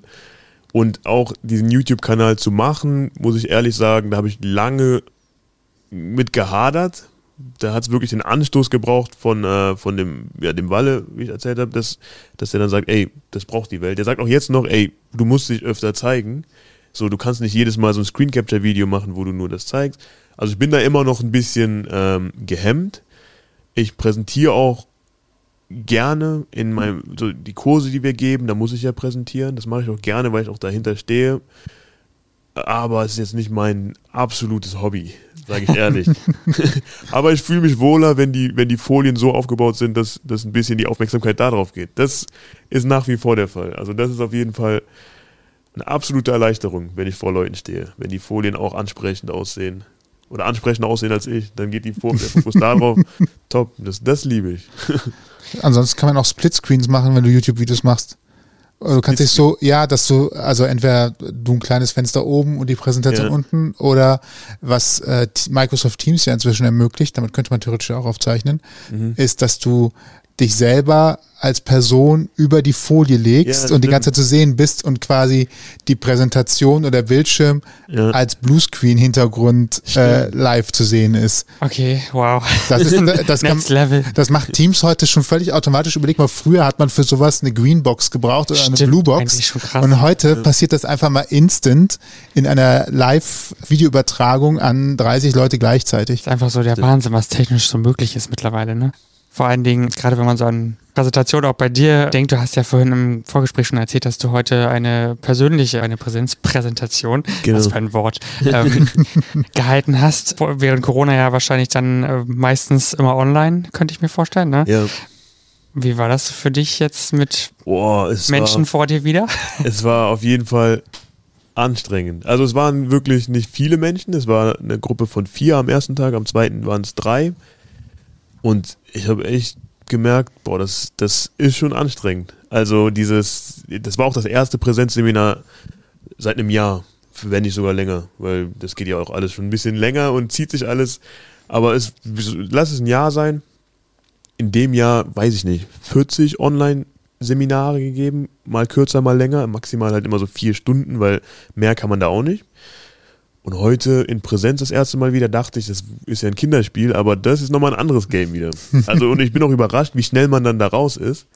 Und auch diesen YouTube-Kanal zu machen, muss ich ehrlich sagen, da habe ich lange mit gehadert. Da hat es wirklich den Anstoß gebraucht von, äh, von dem, ja, dem Walle, wie ich erzählt habe, dass, dass der dann sagt, ey, das braucht die Welt. Der sagt auch jetzt noch, ey, du musst dich öfter zeigen. So, du kannst nicht jedes Mal so ein Screen Capture Video machen, wo du nur das zeigst. Also ich bin da immer noch ein bisschen ähm, gehemmt. Ich präsentiere auch gerne in meinem, so die Kurse, die wir geben, da muss ich ja präsentieren. Das mache ich auch gerne, weil ich auch dahinter stehe. Aber es ist jetzt nicht mein absolutes Hobby, sage ich ehrlich. Aber ich fühle mich wohler, wenn die, wenn die Folien so aufgebaut sind, dass, dass ein bisschen die Aufmerksamkeit darauf geht. Das ist nach wie vor der Fall. Also das ist auf jeden Fall eine absolute Erleichterung, wenn ich vor Leuten stehe. Wenn die Folien auch ansprechend aussehen. Oder ansprechender aussehen als ich, dann geht die Fokus darauf. Top, das, das liebe ich. Ansonsten kann man auch Splitscreens machen, wenn du YouTube-Videos machst. Oder Du kannst dich so, ja, dass du, also entweder du ein kleines Fenster oben und die Präsentation Ja. unten oder was äh, Microsoft Teams ja inzwischen ermöglicht, damit könnte man theoretisch auch aufzeichnen, Mhm. ist, dass du dich selber als Person über die Folie legst Ja, und die ganze Zeit zu sehen bist und quasi die Präsentation oder der Bildschirm Ja. als Bluescreen-Hintergrund äh, live zu sehen ist. Okay, wow. Das ist, das kann, Next Level. das macht Teams heute schon völlig automatisch. Überleg mal, früher hat man für sowas eine Greenbox gebraucht oder eine Stimmt, Bluebox. schon krass. Und heute passiert das einfach mal instant in einer Live-Videoübertragung an 30 Leute gleichzeitig. ist einfach so der Wahnsinn, was technisch so möglich ist mittlerweile, ne? Vor allen Dingen, gerade wenn man so an Präsentation auch bei dir denkt, du hast ja vorhin im Vorgespräch schon erzählt, dass du heute eine persönliche, eine Präsenzpräsentation, Genau. was für ein Wort, ähm, gehalten hast. Während Corona ja wahrscheinlich dann äh, meistens immer online, könnte ich mir vorstellen, ne? Ja. Wie war das für dich jetzt mit es Menschen war, vor dir wieder? es war auf jeden Fall anstrengend. Also es waren wirklich nicht viele Menschen. Es war eine Gruppe von vier am ersten Tag, am zweiten waren es drei. Und ich habe echt gemerkt, boah, das, das ist schon anstrengend. Also dieses, das war auch das erste Präsenzseminar seit einem Jahr, wenn nicht sogar länger, weil das geht ja auch alles schon ein bisschen länger und zieht sich alles. Aber es, lass es ein Jahr sein. In dem Jahr, weiß ich nicht, 40 Online-Seminare gegeben, mal kürzer, mal länger, maximal halt immer so vier Stunden, weil mehr kann man da auch nicht. Und heute in Präsenz das erste Mal wieder dachte ich, das ist ja ein Kinderspiel, aber das ist nochmal ein anderes Game wieder. Also, und ich bin auch überrascht, wie schnell man dann da raus ist,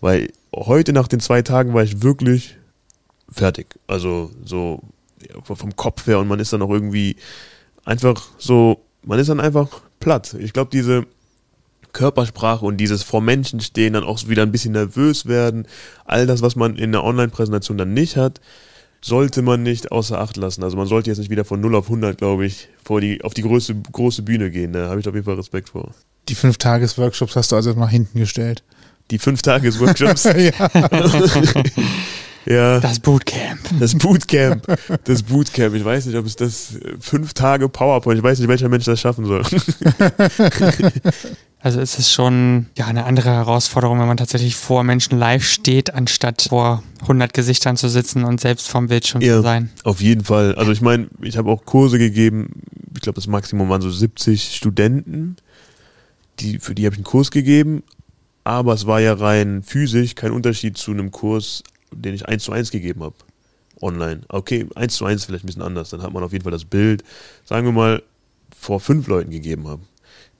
weil heute nach den zwei Tagen war ich wirklich fertig. Also, so vom Kopf her und man ist dann auch irgendwie einfach so, man ist dann einfach platt. Ich glaube, diese Körpersprache und dieses vor Menschen stehen, dann auch wieder ein bisschen nervös werden, all das, was man in der Online-Präsentation dann nicht hat, sollte man nicht außer Acht lassen. Also man sollte jetzt nicht wieder von 0 auf 100, glaube ich, vor die, auf die große, große Bühne gehen. Da habe ich auf jeden Fall Respekt vor. Die Fünf-Tages-Workshops hast du also nach hinten gestellt. Die Fünf-Tages-Workshops? ja. ja. Das Bootcamp. Das Bootcamp. Das Bootcamp. Ich weiß nicht, ob es das fünf Tage PowerPoint, ich weiß nicht, welcher Mensch das schaffen soll. Also es ist schon ja eine andere Herausforderung, wenn man tatsächlich vor Menschen live steht, anstatt vor 100 Gesichtern zu sitzen und selbst vorm Bildschirm Ja. zu sein. Auf jeden Fall. Also ich meine, ich habe auch Kurse gegeben, ich glaube das Maximum waren so 70 Studenten, die, für die habe ich einen Kurs gegeben, aber es war ja rein physisch kein Unterschied zu einem Kurs, den ich eins zu eins gegeben habe. Online. Okay, eins zu eins vielleicht ein bisschen anders. Dann hat man auf jeden Fall das Bild, sagen wir mal, vor fünf Leuten gegeben habe.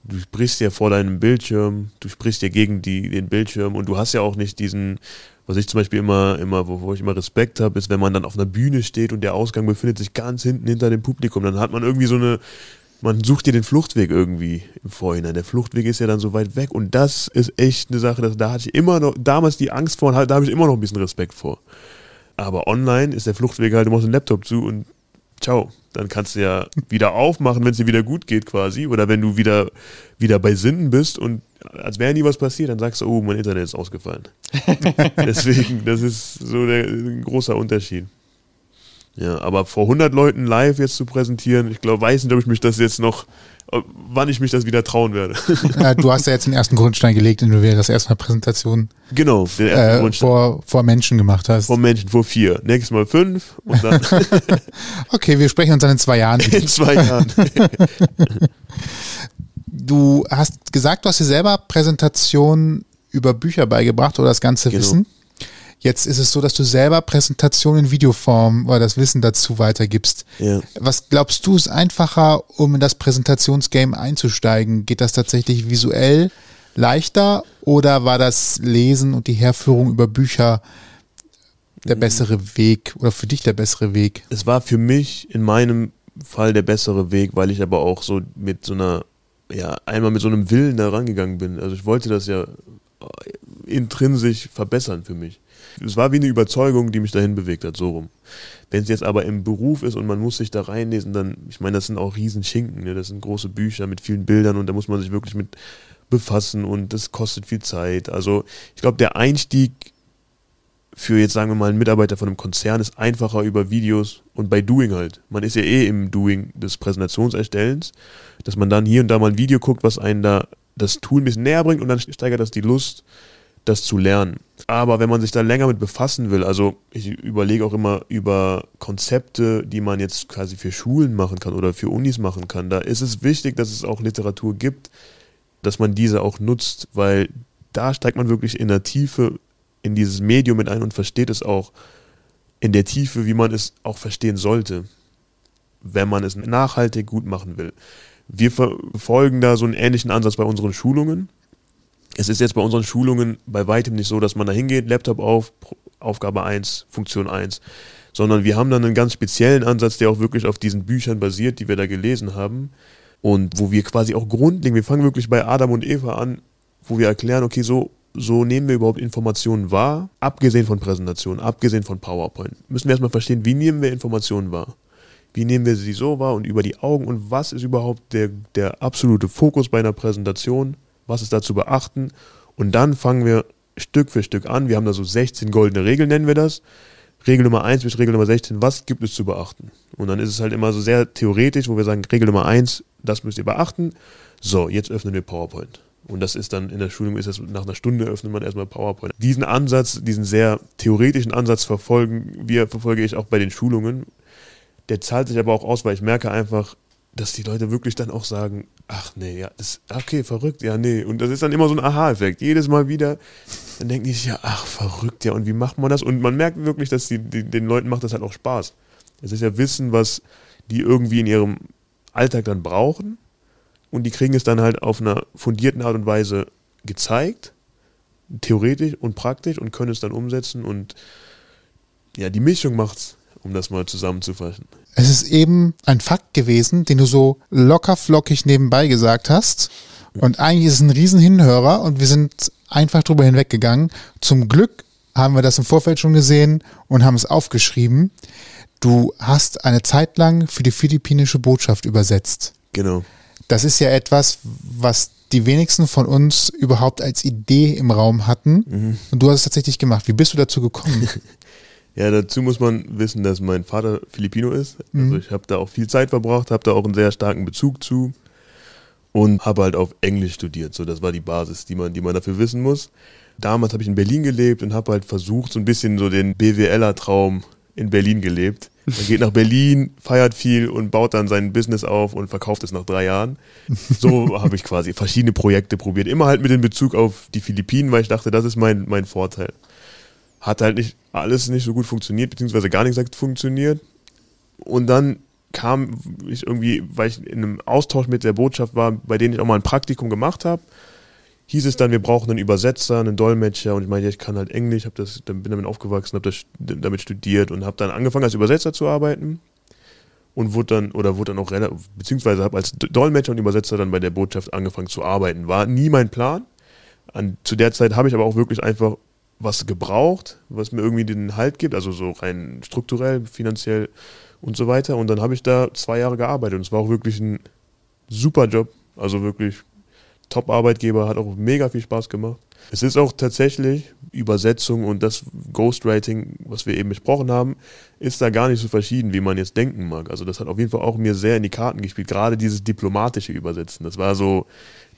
Du sprichst ja vor deinem Bildschirm, du sprichst ja gegen die, den Bildschirm und du hast ja auch nicht diesen, was ich zum Beispiel immer, immer, wo, wo ich immer Respekt habe, ist, wenn man dann auf einer Bühne steht und der Ausgang befindet sich ganz hinten hinter dem Publikum, dann hat man irgendwie so eine, man sucht dir den Fluchtweg irgendwie im Vorhinein. Der Fluchtweg ist ja dann so weit weg und das ist echt eine Sache, dass, da hatte ich immer noch, damals die Angst vor, und da habe ich immer noch ein bisschen Respekt vor. Aber online ist der Fluchtweg halt, du machst den Laptop zu und ciao. Dann kannst du ja wieder aufmachen, wenn es dir wieder gut geht quasi. Oder wenn du wieder, wieder bei Sinnen bist und als wäre nie was passiert, dann sagst du, oh, mein Internet ist ausgefallen. Deswegen, das ist so der, ein großer Unterschied. Ja, aber vor 100 Leuten live jetzt zu präsentieren, ich glaube, weiß nicht, ob ich mich das jetzt noch, wann ich mich das wieder trauen werde. Ja, du hast ja jetzt den ersten Grundstein gelegt, indem du das erste Mal Präsentation genau, der erste äh, Grundstein. vor, vor Menschen gemacht hast. Vor Menschen, vor vier. Nächstes Mal fünf und dann Okay, wir sprechen uns dann in zwei Jahren. in zwei Jahren. Du hast gesagt, du hast dir selber Präsentationen über Bücher beigebracht oder das ganze Genau. Wissen. Jetzt ist es so, dass du selber Präsentationen in Videoform oder das Wissen dazu weitergibst. Ja. Was glaubst du ist einfacher, um in das Präsentationsgame einzusteigen? Geht das tatsächlich visuell leichter oder war das Lesen und die Herführung über Bücher der bessere Weg oder für dich der bessere Weg? es war für mich in meinem Fall der bessere Weg, weil ich aber auch so mit so einer, ja, einmal mit so einem Willen da rangegangen bin. Also ich wollte das ja intrinsisch verbessern für mich. Es war wie eine Überzeugung, die mich dahin bewegt hat, so rum. Wenn es jetzt aber im Beruf ist und man muss sich da reinlesen, dann, ich meine, das sind auch Riesenschinken, ne? das sind große Bücher mit vielen Bildern und da muss man sich wirklich mit befassen und das kostet viel Zeit. Also ich glaube, der Einstieg für jetzt sagen wir mal einen Mitarbeiter von einem Konzern ist einfacher über Videos und bei Doing halt. Man ist ja eh im Doing des Präsentationserstellens, dass man dann hier und da mal ein Video guckt, was einen da das Tool ein bisschen näher bringt und dann steigert das die Lust, das zu lernen. Aber wenn man sich da länger mit befassen will, also ich überlege auch immer über Konzepte, die man jetzt quasi für Schulen machen kann oder für Unis machen kann, da ist es wichtig, dass es auch Literatur gibt, dass man diese auch nutzt, weil da steigt man wirklich in der Tiefe in dieses Medium mit ein und versteht es auch in der Tiefe, wie man es auch verstehen sollte, wenn man es nachhaltig gut machen will. Wir verfolgen da so einen ähnlichen Ansatz bei unseren Schulungen. Es ist jetzt bei unseren Schulungen bei weitem nicht so, dass man da hingeht, Laptop auf, Aufgabe 1, Funktion 1, sondern wir haben dann einen ganz speziellen Ansatz, der auch wirklich auf diesen Büchern basiert, die wir da gelesen haben und wo wir quasi auch grundlegend, wir fangen wirklich bei Adam und Eva an, wo wir erklären, okay, so, so nehmen wir überhaupt Informationen wahr, abgesehen von Präsentationen, abgesehen von PowerPoint. Müssen wir erstmal verstehen, wie nehmen wir Informationen wahr? Wie nehmen wir sie so wahr und über die Augen und was ist überhaupt der, der absolute Fokus bei einer Präsentation? Was ist da zu beachten? Und dann fangen wir Stück für Stück an. Wir haben da so 16 goldene Regeln, nennen wir das. Regel Nummer 1 bis Regel Nummer 16, was gibt es zu beachten? Und dann ist es halt immer so sehr theoretisch, wo wir sagen, Regel Nummer 1, das müsst ihr beachten. So, jetzt öffnen wir PowerPoint. Und das ist dann in der Schulung, ist das nach einer Stunde öffnet man erstmal PowerPoint. Diesen Ansatz, diesen sehr theoretischen Ansatz verfolgen wir, verfolge ich auch bei den Schulungen. Der zahlt sich aber auch aus, weil ich merke einfach, dass die Leute wirklich dann auch sagen, ach nee, ja, das, okay, verrückt, ja, nee. Und das ist dann immer so ein Aha-Effekt. Jedes Mal wieder, dann denken die sich, ja, ach, verrückt, ja, und wie macht man das? Und man merkt wirklich, dass die, die, den Leuten macht das halt auch Spaß. Es ist ja Wissen, was die irgendwie in ihrem Alltag dann brauchen. Und die kriegen es dann halt auf einer fundierten Art und Weise gezeigt, theoretisch und praktisch und können es dann umsetzen. Und ja, die Mischung macht's, um das mal zusammenzufassen. Es ist eben ein Fakt gewesen, den du so locker flockig nebenbei gesagt hast. Und eigentlich ist es ein Riesenhinhörer und wir sind einfach drüber hinweggegangen. Zum Glück haben wir das im Vorfeld schon gesehen und haben es aufgeschrieben. Du hast eine Zeit lang für die philippinische Botschaft übersetzt. Genau. Das ist ja etwas, was die wenigsten von uns überhaupt als Idee im Raum hatten. Mhm. Und du hast es tatsächlich gemacht. Wie bist du dazu gekommen? Ja, dazu muss man wissen, dass mein Vater Filipino ist. Mhm. Also ich habe da auch viel Zeit verbracht, habe da auch einen sehr starken Bezug zu und habe halt auf Englisch studiert. So, das war die Basis, die man, die man dafür wissen muss. Damals habe ich in Berlin gelebt und habe halt versucht, so ein bisschen so den BWLer-Traum in Berlin gelebt. Man geht nach Berlin, feiert viel und baut dann sein Business auf und verkauft es nach drei Jahren. So habe ich quasi verschiedene Projekte probiert. Immer halt mit dem Bezug auf die Philippinen, weil ich dachte, das ist mein, mein Vorteil. Hat halt nicht alles nicht so gut funktioniert, beziehungsweise gar nichts funktioniert. Und dann kam ich irgendwie, weil ich in einem Austausch mit der Botschaft war, bei denen ich auch mal ein Praktikum gemacht habe, hieß es dann, wir brauchen einen Übersetzer, einen Dolmetscher und ich meinte, ja, ich kann halt Englisch, hab das, bin damit aufgewachsen, habe damit studiert und habe dann angefangen als Übersetzer zu arbeiten und wurde dann oder wurde dann auch beziehungsweise habe als Dolmetscher und Übersetzer dann bei der Botschaft angefangen zu arbeiten. War nie mein Plan. An, zu der Zeit habe ich aber auch wirklich einfach was gebraucht, was mir irgendwie den Halt gibt, also so rein strukturell, finanziell und so weiter. Und dann habe ich da zwei Jahre gearbeitet und es war auch wirklich ein super Job, also wirklich Top-Arbeitgeber, hat auch mega viel Spaß gemacht. Es ist auch tatsächlich Übersetzung und das Ghostwriting, was wir eben besprochen haben, ist da gar nicht so verschieden, wie man jetzt denken mag. Also das hat auf jeden Fall auch mir sehr in die Karten gespielt, gerade dieses diplomatische Übersetzen. Das war so,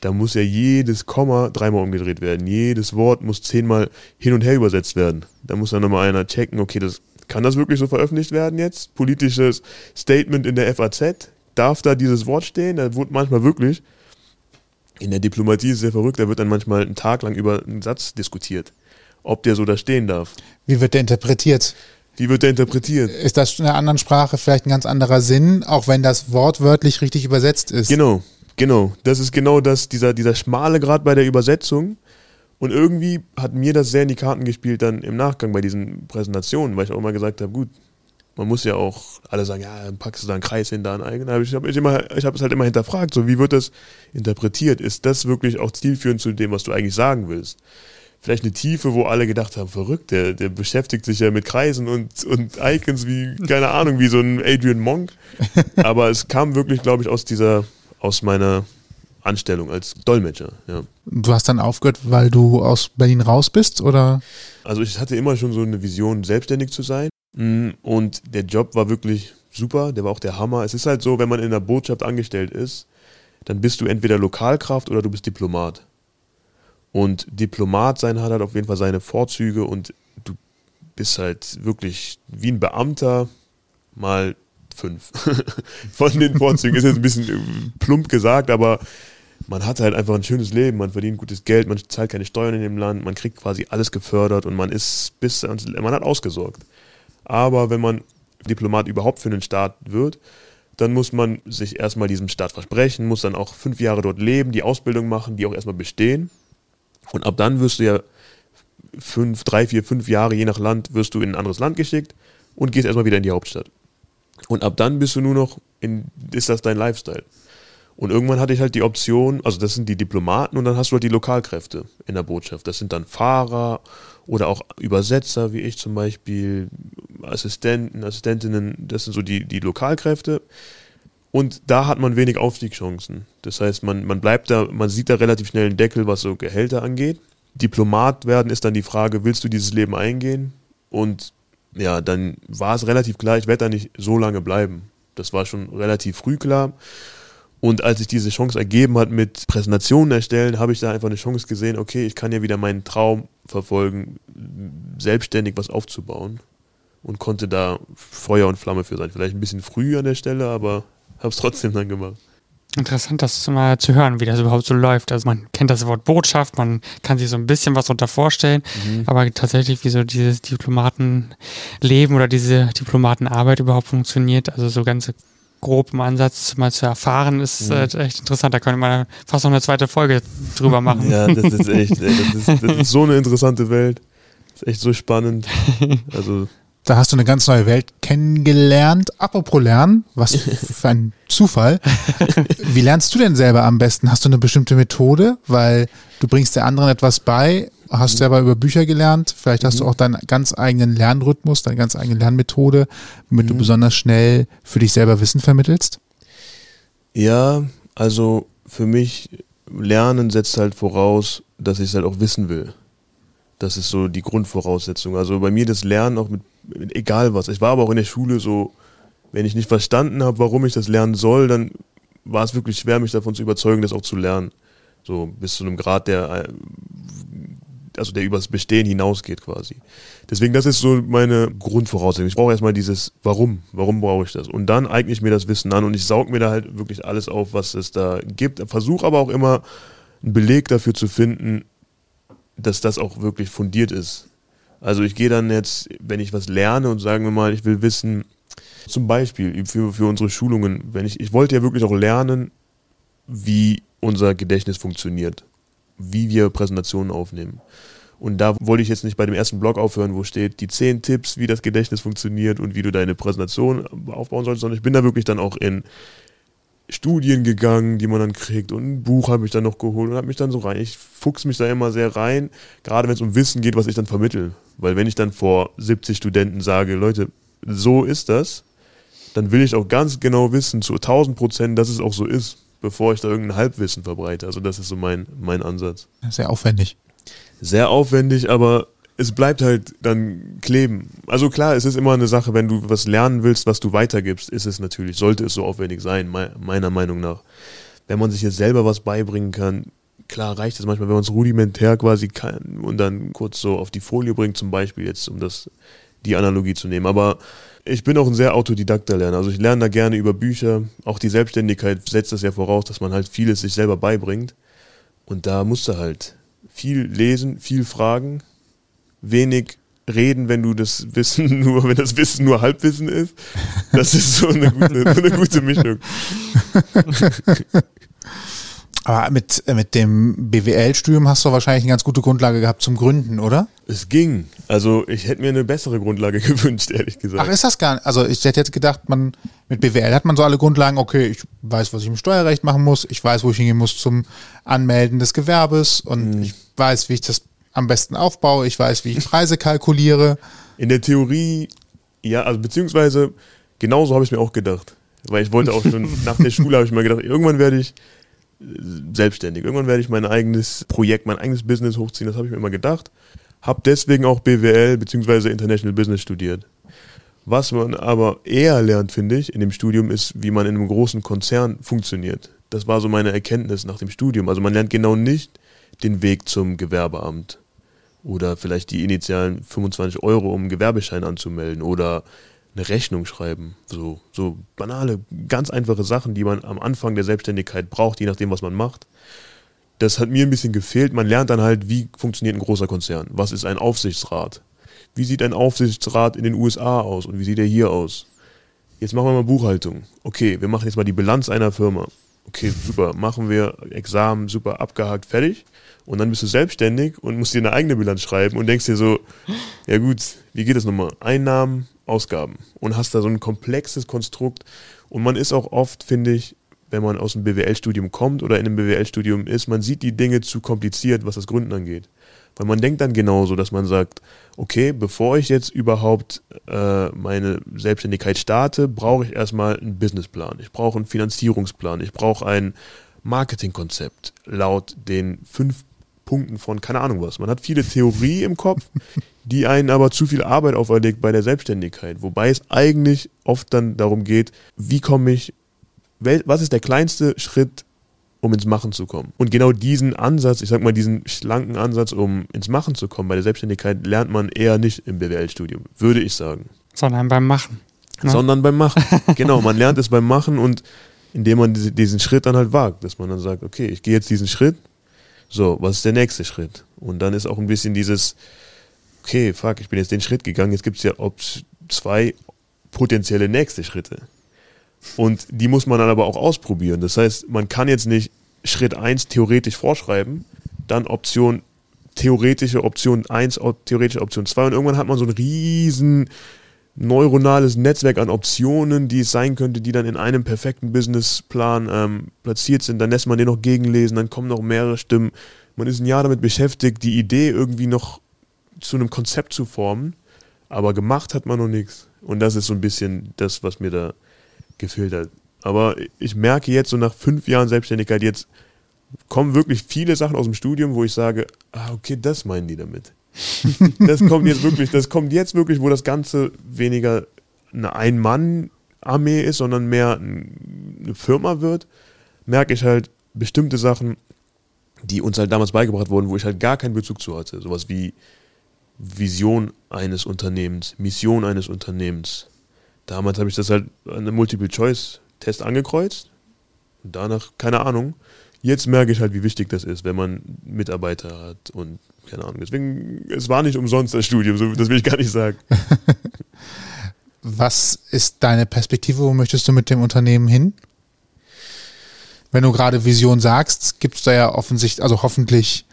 da muss ja jedes Komma dreimal umgedreht werden, jedes Wort muss zehnmal hin und her übersetzt werden. Da muss dann nochmal einer checken, okay, das, kann das wirklich so veröffentlicht werden jetzt? Politisches Statement in der FAZ, darf da dieses Wort stehen? Da wurde manchmal wirklich in der Diplomatie sehr verrückt, da wird dann manchmal einen Tag lang über einen Satz diskutiert, ob der so da stehen darf. Wie wird der interpretiert? Wie wird der interpretiert? Ist das in einer anderen Sprache vielleicht ein ganz anderer Sinn, auch wenn das wortwörtlich richtig übersetzt ist? Genau, genau. Das ist genau das, dieser, dieser schmale Grad bei der Übersetzung. Und irgendwie hat mir das sehr in die Karten gespielt dann im Nachgang bei diesen Präsentationen, weil ich auch immer gesagt habe, gut, man muss ja auch alle sagen, ja, dann packst du da einen Kreis hinter einen eigenen. Aber ich habe ich ich hab es halt immer hinterfragt, so wie wird das interpretiert? Ist das wirklich auch zielführend zu dem, was du eigentlich sagen willst? Vielleicht eine Tiefe, wo alle gedacht haben, verrückt, der, der beschäftigt sich ja mit Kreisen und, und Icons wie, keine Ahnung, wie so ein Adrian Monk. Aber es kam wirklich, glaube ich, aus dieser, aus meiner Anstellung als Dolmetscher, ja. Du hast dann aufgehört, weil du aus Berlin raus bist, oder? Also ich hatte immer schon so eine Vision, selbstständig zu sein. Mm, Und der Job war wirklich super, der war auch der Hammer. Es ist halt so, wenn man in der Botschaft angestellt ist, dann bist du entweder Lokalkraft oder du bist Diplomat. Und Diplomat sein hat halt auf jeden Fall seine Vorzüge und du bist halt wirklich wie ein Beamter mal fünf. Von den Vorzügen ist jetzt ein bisschen äh, plump gesagt, aber man hat halt einfach ein schönes Leben, man verdient gutes Geld, man zahlt keine Steuern in dem Land, man kriegt quasi alles gefördert und man ist bis man hat ausgesorgt. Aber wenn man Diplomat überhaupt für einen Staat wird, dann muss man sich erstmal diesem Staat versprechen, muss dann auch fünf Jahre dort leben, die Ausbildung machen, die auch erstmal bestehen. Und ab dann wirst du ja fünf, drei, vier, fünf Jahre, je nach Land, wirst du in ein anderes Land geschickt und gehst erstmal wieder in die Hauptstadt. Und ab dann bist du nur noch in, ist das dein Lifestyle. Und irgendwann hatte ich halt die Option, also das sind die Diplomaten und dann hast du halt die Lokalkräfte in der Botschaft. Das sind dann Fahrer oder auch Übersetzer, wie ich zum Beispiel, Assistenten, Assistentinnen, das sind so die, die Lokalkräfte. Und da hat man wenig Aufstiegschancen. Das heißt, man, man bleibt da, man sieht da relativ schnell einen Deckel, was so Gehälter angeht. Diplomat werden ist dann die Frage, willst du dieses Leben eingehen? Und ja, dann war es relativ klar, ich werde da nicht so lange bleiben. Das war schon relativ früh klar. Und als sich diese Chance ergeben hat mit Präsentationen erstellen, habe ich da einfach eine Chance gesehen, okay, ich kann ja wieder meinen Traum verfolgen, selbstständig was aufzubauen. Und konnte da Feuer und Flamme für sein. Vielleicht ein bisschen früh an der Stelle, aber habe es trotzdem dann gemacht. Interessant, das mal zu hören, wie das überhaupt so läuft. Also man kennt das Wort Botschaft, man kann sich so ein bisschen was darunter vorstellen, Mhm. aber tatsächlich, wie so dieses Diplomatenleben oder diese Diplomatenarbeit überhaupt funktioniert, also so ganz grob im Ansatz mal zu erfahren, ist Mhm. äh, echt interessant. Da könnte man fast noch eine zweite Folge drüber machen. Ja, das ist echt, ey, das, ist, das ist so eine interessante Welt. Das ist echt so spannend. Also, Da hast du eine ganz neue Welt kennengelernt. Apropos Lernen, was für ein Zufall. Wie lernst du denn selber am besten? Hast du eine bestimmte Methode? Weil du bringst der anderen etwas bei, hast selber über Bücher gelernt. Vielleicht hast du auch deinen ganz eigenen Lernrhythmus, deine ganz eigene Lernmethode, womit du besonders schnell für dich selber Wissen vermittelst. ja, also für mich, Lernen setzt halt voraus, dass ich es halt auch wissen will. Das ist so die Grundvoraussetzung. Also bei mir das Lernen auch mit egal was. Ich war aber auch in der Schule so, wenn ich nicht verstanden habe, warum ich das lernen soll, dann war es wirklich schwer, mich davon zu überzeugen, das auch zu lernen. So bis zu einem Grad, der äh, also der übers Bestehen hinausgeht quasi. Deswegen, das ist so meine Grundvoraussetzung. Ich brauche erstmal dieses Warum. Warum brauche ich das? Und dann eigne ich mir das Wissen an und ich saug mir da halt wirklich alles auf, was es da gibt. Versuche aber auch immer einen Beleg dafür zu finden, dass das auch wirklich fundiert ist. Also ich gehe dann jetzt, wenn ich was lerne und sagen wir mal, ich will wissen, zum Beispiel für, für unsere Schulungen, wenn ich, ich wollte ja wirklich auch lernen, wie unser Gedächtnis funktioniert, wie wir Präsentationen aufnehmen. Und da wollte ich jetzt nicht bei dem ersten Blog aufhören, wo steht die zehn Tipps, wie das Gedächtnis funktioniert und wie du deine Präsentation aufbauen sollst, sondern ich bin da wirklich dann auch in Studien gegangen, die man dann kriegt und ein Buch habe ich dann noch geholt und habe mich dann so rein. Ich fuchs mich da immer sehr rein, gerade wenn es um Wissen geht, was ich dann vermittel. Weil wenn ich dann vor 70 Studenten sage, Leute, so ist das, dann will ich auch ganz genau wissen, zu 1000 Prozent, dass es auch so ist, bevor ich da irgendein Halbwissen verbreite. Also das ist so mein, mein Ansatz. Sehr aufwendig. Sehr aufwendig, aber es bleibt halt dann kleben. Also klar, es ist immer eine Sache, wenn du was lernen willst, was du weitergibst, ist es natürlich, sollte es so aufwendig sein, mei- meiner Meinung nach. Wenn man sich jetzt selber was beibringen kann, klar reicht es manchmal, wenn man es rudimentär quasi kann und dann kurz so auf die Folie bringt, zum Beispiel jetzt, um das, die Analogie zu nehmen. Aber ich bin auch ein sehr autodidakter Lerner. Also ich lerne da gerne über Bücher. Auch die Selbstständigkeit setzt das ja voraus, dass man halt vieles sich selber beibringt. Und da musst du halt viel lesen, viel fragen, wenig reden, wenn du das Wissen nur, wenn das Wissen nur Halbwissen ist. Das ist so eine gute, eine gute Mischung. Aber mit, mit dem BWL-Studium hast du wahrscheinlich eine ganz gute Grundlage gehabt zum Gründen, oder? Es ging. Also ich hätte mir eine bessere Grundlage gewünscht, ehrlich gesagt. Ach, ist das gar nicht? Also ich hätte jetzt gedacht, man mit BWL hat man so alle Grundlagen, okay, ich weiß, was ich im Steuerrecht machen muss, ich weiß, wo ich hingehen muss zum Anmelden des Gewerbes und ich weiß, wie ich das am besten aufbaue, ich weiß, wie ich Preise kalkuliere. In der Theorie, ja, also beziehungsweise genauso habe ich mir auch gedacht. Weil ich wollte auch schon, nach der Schule habe ich mir gedacht, irgendwann werde ich äh, selbstständig, irgendwann werde ich mein eigenes Projekt, mein eigenes Business hochziehen, das habe ich mir immer gedacht. Habe deswegen auch BWL beziehungsweise International Business studiert. Was man aber eher lernt, finde ich, in dem Studium ist, wie man in einem großen Konzern funktioniert. Das war so meine Erkenntnis nach dem Studium. Also man lernt genau nicht den Weg zum Gewerbeamt oder vielleicht die initialen 25 Euro, um einen Gewerbeschein anzumelden oder eine Rechnung schreiben. So, so banale, ganz einfache Sachen, die man am Anfang der Selbstständigkeit braucht, je nachdem, was man macht. Das hat mir ein bisschen gefehlt. Man lernt dann halt, wie funktioniert ein großer Konzern? Was ist ein Aufsichtsrat? Wie sieht ein Aufsichtsrat in den USA aus und wie sieht er hier aus? Jetzt machen wir mal Buchhaltung. Okay, wir machen jetzt mal die Bilanz einer Firma. Okay, super, machen wir Examen, super, abgehakt, fertig. Und dann bist du selbstständig und musst dir eine eigene Bilanz schreiben und denkst dir so, ja gut, wie geht das nochmal? Einnahmen, Ausgaben. Und hast da so ein komplexes Konstrukt. Und man ist auch oft, finde ich, wenn man aus dem BWL-Studium kommt oder in einem BWL-Studium ist, man sieht die Dinge zu kompliziert, was das Gründen angeht. Weil man denkt dann genauso, dass man sagt, okay, bevor ich jetzt überhaupt äh, meine Selbstständigkeit starte, brauche ich erstmal einen Businessplan. Ich brauche einen Finanzierungsplan. Ich brauche ein Marketingkonzept laut den fünf Punkten von keine Ahnung was. Man hat viele Theorie im Kopf, die einen aber zu viel Arbeit auferlegt bei der Selbstständigkeit. Wobei es eigentlich oft dann darum geht, wie komme ich was ist der kleinste Schritt, um ins Machen zu kommen? Und genau diesen Ansatz, ich sag mal, diesen schlanken Ansatz, um ins Machen zu kommen bei der Selbstständigkeit, lernt man eher nicht im BWL-Studium, würde ich sagen. Sondern beim Machen. Ne? Sondern beim Machen. genau, man lernt es beim Machen und indem man diese, diesen Schritt dann halt wagt, dass man dann sagt, okay, ich gehe jetzt diesen Schritt, so, was ist der nächste Schritt? Und dann ist auch ein bisschen dieses, okay, fuck, ich bin jetzt den Schritt gegangen, jetzt gibt es ja ob zwei potenzielle nächste Schritte. Und die muss man dann aber auch ausprobieren. Das heißt, man kann jetzt nicht Schritt 1 theoretisch vorschreiben, dann Option, theoretische Option 1, theoretische Option 2 und irgendwann hat man so ein riesen neuronales Netzwerk an Optionen, die es sein könnte, die dann in einem perfekten Businessplan ähm, platziert sind. Dann lässt man den noch gegenlesen, dann kommen noch mehrere Stimmen. Man ist ein Jahr damit beschäftigt, die Idee irgendwie noch zu einem Konzept zu formen, aber gemacht hat man noch nichts. Und das ist so ein bisschen das, was mir da gefehlt hat. Aber ich merke jetzt so nach fünf Jahren Selbstständigkeit, jetzt kommen wirklich viele Sachen aus dem Studium, wo ich sage, ah, okay, das meinen die damit. das kommt jetzt wirklich, das kommt jetzt wirklich, wo das Ganze weniger eine Ein-Mann-Armee ist, sondern mehr eine Firma wird, merke ich halt bestimmte Sachen, die uns halt damals beigebracht wurden, wo ich halt gar keinen Bezug zu hatte. Sowas wie Vision eines Unternehmens, Mission eines Unternehmens. Damals habe ich das halt an einem Multiple-Choice-Test angekreuzt und danach, keine Ahnung. Jetzt merke ich halt, wie wichtig das ist, wenn man Mitarbeiter hat und keine Ahnung. Deswegen, es war nicht umsonst das Studium, das will ich gar nicht sagen. Was ist deine Perspektive? Wo möchtest du mit dem Unternehmen hin? Wenn du gerade Vision sagst, gibt es da ja offensichtlich, also hoffentlich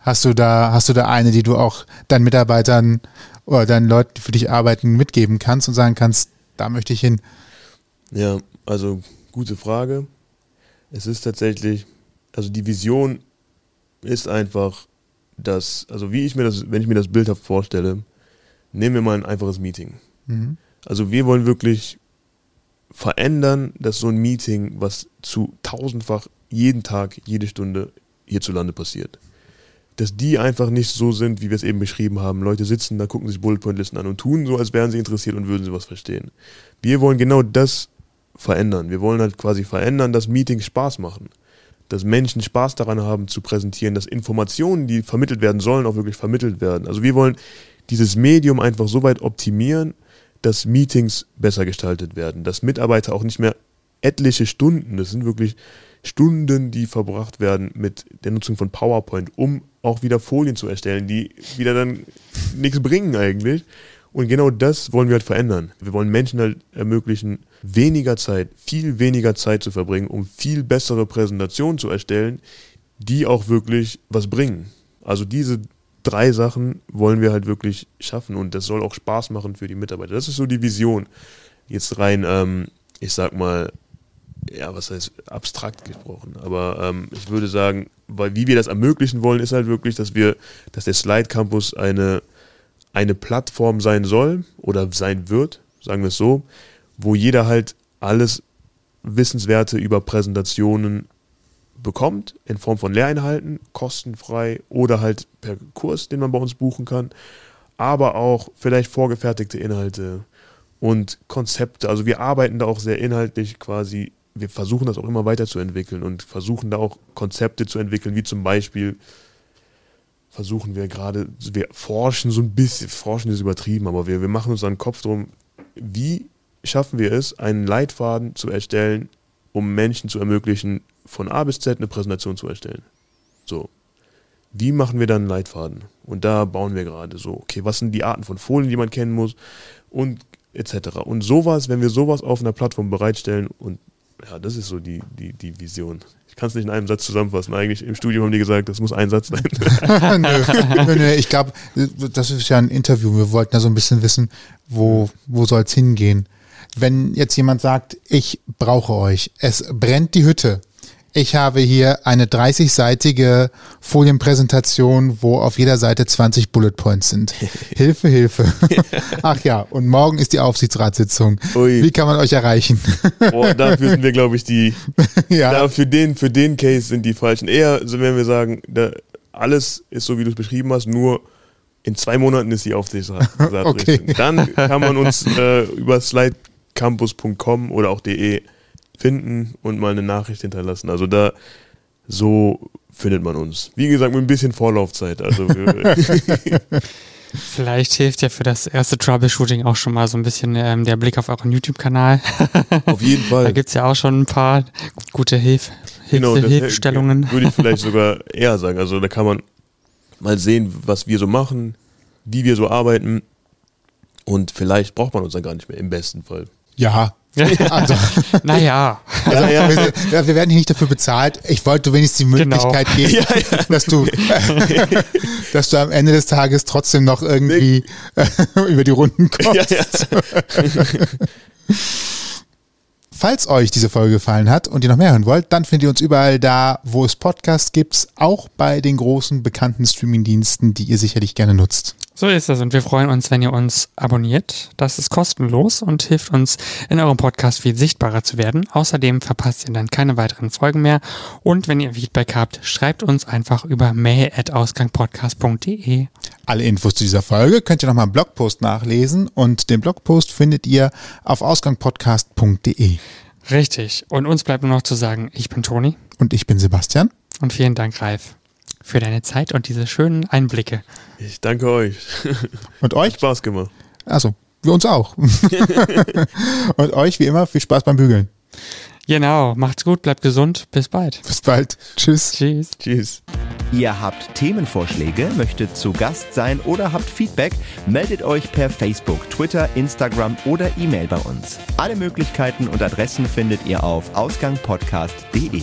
hast du da, hast du da eine, die du auch deinen Mitarbeitern oder deinen Leuten, die für dich arbeiten, mitgeben kannst und sagen kannst, da möchte ich hin. Ja, also gute Frage. Es ist tatsächlich, also die Vision ist einfach dass, also wie ich mir das, wenn ich mir das bildhaft vorstelle, nehmen wir mal ein einfaches Meeting. Mhm. Also wir wollen wirklich verändern, dass so ein Meeting, was zu tausendfach jeden Tag, jede Stunde hierzulande passiert. Dass die einfach nicht so sind, wie wir es eben beschrieben haben. Leute sitzen da, gucken sich Bullet Point Listen an und tun so, als wären sie interessiert und würden sie was verstehen. Wir wollen genau das verändern. Wir wollen halt quasi verändern, dass Meetings Spaß machen dass Menschen Spaß daran haben zu präsentieren, dass Informationen, die vermittelt werden sollen, auch wirklich vermittelt werden. Also wir wollen dieses Medium einfach so weit optimieren, dass Meetings besser gestaltet werden, dass Mitarbeiter auch nicht mehr etliche Stunden, das sind wirklich Stunden, die verbracht werden mit der Nutzung von PowerPoint, um auch wieder Folien zu erstellen, die wieder dann nichts bringen eigentlich. Und genau das wollen wir halt verändern. Wir wollen Menschen halt ermöglichen, weniger Zeit, viel weniger Zeit zu verbringen, um viel bessere Präsentationen zu erstellen, die auch wirklich was bringen. Also diese drei Sachen wollen wir halt wirklich schaffen und das soll auch Spaß machen für die Mitarbeiter. Das ist so die Vision. Jetzt rein, ähm, ich sag mal, ja, was heißt abstrakt gesprochen, aber ähm, ich würde sagen, weil wie wir das ermöglichen wollen, ist halt wirklich, dass wir, dass der Slide Campus eine, eine Plattform sein soll oder sein wird, sagen wir es so, wo jeder halt alles Wissenswerte über Präsentationen bekommt, in Form von Lehreinhalten, kostenfrei oder halt per Kurs, den man bei uns buchen kann, aber auch vielleicht vorgefertigte Inhalte und Konzepte. Also wir arbeiten da auch sehr inhaltlich quasi, wir versuchen das auch immer weiterzuentwickeln und versuchen da auch Konzepte zu entwickeln, wie zum Beispiel versuchen wir gerade, wir forschen so ein bisschen, forschen ist übertrieben, aber wir, wir machen uns einen Kopf drum, wie schaffen wir es, einen Leitfaden zu erstellen, um Menschen zu ermöglichen, von A bis Z eine Präsentation zu erstellen. So. Wie machen wir dann einen Leitfaden? Und da bauen wir gerade so, okay, was sind die Arten von Folien, die man kennen muss und etc. Und sowas, wenn wir sowas auf einer Plattform bereitstellen und ja, das ist so die, die, die Vision. Ich kann es nicht in einem Satz zusammenfassen. Eigentlich im Studium haben die gesagt, das muss ein Satz sein. nö, nö, nö, ich glaube, das ist ja ein Interview. Wir wollten ja so ein bisschen wissen, wo, wo soll es hingehen wenn jetzt jemand sagt, ich brauche euch, es brennt die Hütte. Ich habe hier eine 30-seitige Folienpräsentation, wo auf jeder Seite 20 Bullet Points sind. Hilfe, Hilfe. Ach ja, und morgen ist die Aufsichtsratssitzung. Ui. Wie kann man euch erreichen? Boah, dafür sind wir, glaube ich, die. ja. Da für, den, für den Case sind die falschen. Eher, also wenn wir sagen, da, alles ist so, wie du es beschrieben hast, nur in zwei Monaten ist die Aufsichtsratssitzung. okay. Dann kann man uns äh, über Slide campus.com oder auch de finden und mal eine Nachricht hinterlassen. Also da so findet man uns. Wie gesagt, mit ein bisschen Vorlaufzeit. Also Vielleicht hilft ja für das erste Troubleshooting auch schon mal so ein bisschen ähm, der Blick auf euren YouTube-Kanal. auf jeden Fall. Da gibt es ja auch schon ein paar gute Hilf Genau, Hilfestellungen. würde ich vielleicht sogar eher sagen. Also da kann man mal sehen, was wir so machen, wie wir so arbeiten und vielleicht braucht man uns dann gar nicht mehr im besten Fall. Ja. Also, naja. also wir, ja, wir werden hier nicht dafür bezahlt. Ich wollte wenigstens die Genau. Möglichkeit geben, dass du, dass du am Ende des Tages trotzdem noch irgendwie über die Runden kommst. Ja, ja. Falls euch diese Folge gefallen hat und ihr noch mehr hören wollt, dann findet ihr uns überall da, wo es Podcasts gibt, auch bei den großen bekannten Streamingdiensten, die ihr sicherlich gerne nutzt. So ist es und wir freuen uns, wenn ihr uns abonniert. Das ist kostenlos und hilft uns in eurem Podcast viel sichtbarer zu werden. Außerdem verpasst ihr dann keine weiteren Folgen mehr und wenn ihr Feedback habt, schreibt uns einfach über mail@ausgangpodcast.de. Alle Infos zu dieser Folge könnt ihr nochmal im Blogpost nachlesen und den Blogpost findet ihr auf ausgangpodcast.de. Richtig. Und uns bleibt nur noch zu sagen, ich bin Toni Und ich bin Sebastian. und vielen Dank, Ralf, für deine Zeit und diese schönen Einblicke. Ich danke euch. Und euch? Hat Spaß gemacht. Also, wir uns auch. und euch wie immer viel Spaß beim Bügeln. Genau, macht's gut, bleibt gesund, bis bald. Bis bald. Tschüss. Tschüss. Tschüss. Ihr habt Themenvorschläge, möchtet zu Gast sein oder habt Feedback, meldet euch per Facebook, Twitter, Instagram oder E-Mail bei uns. Alle Möglichkeiten und Adressen findet ihr auf ausgangpodcast.de.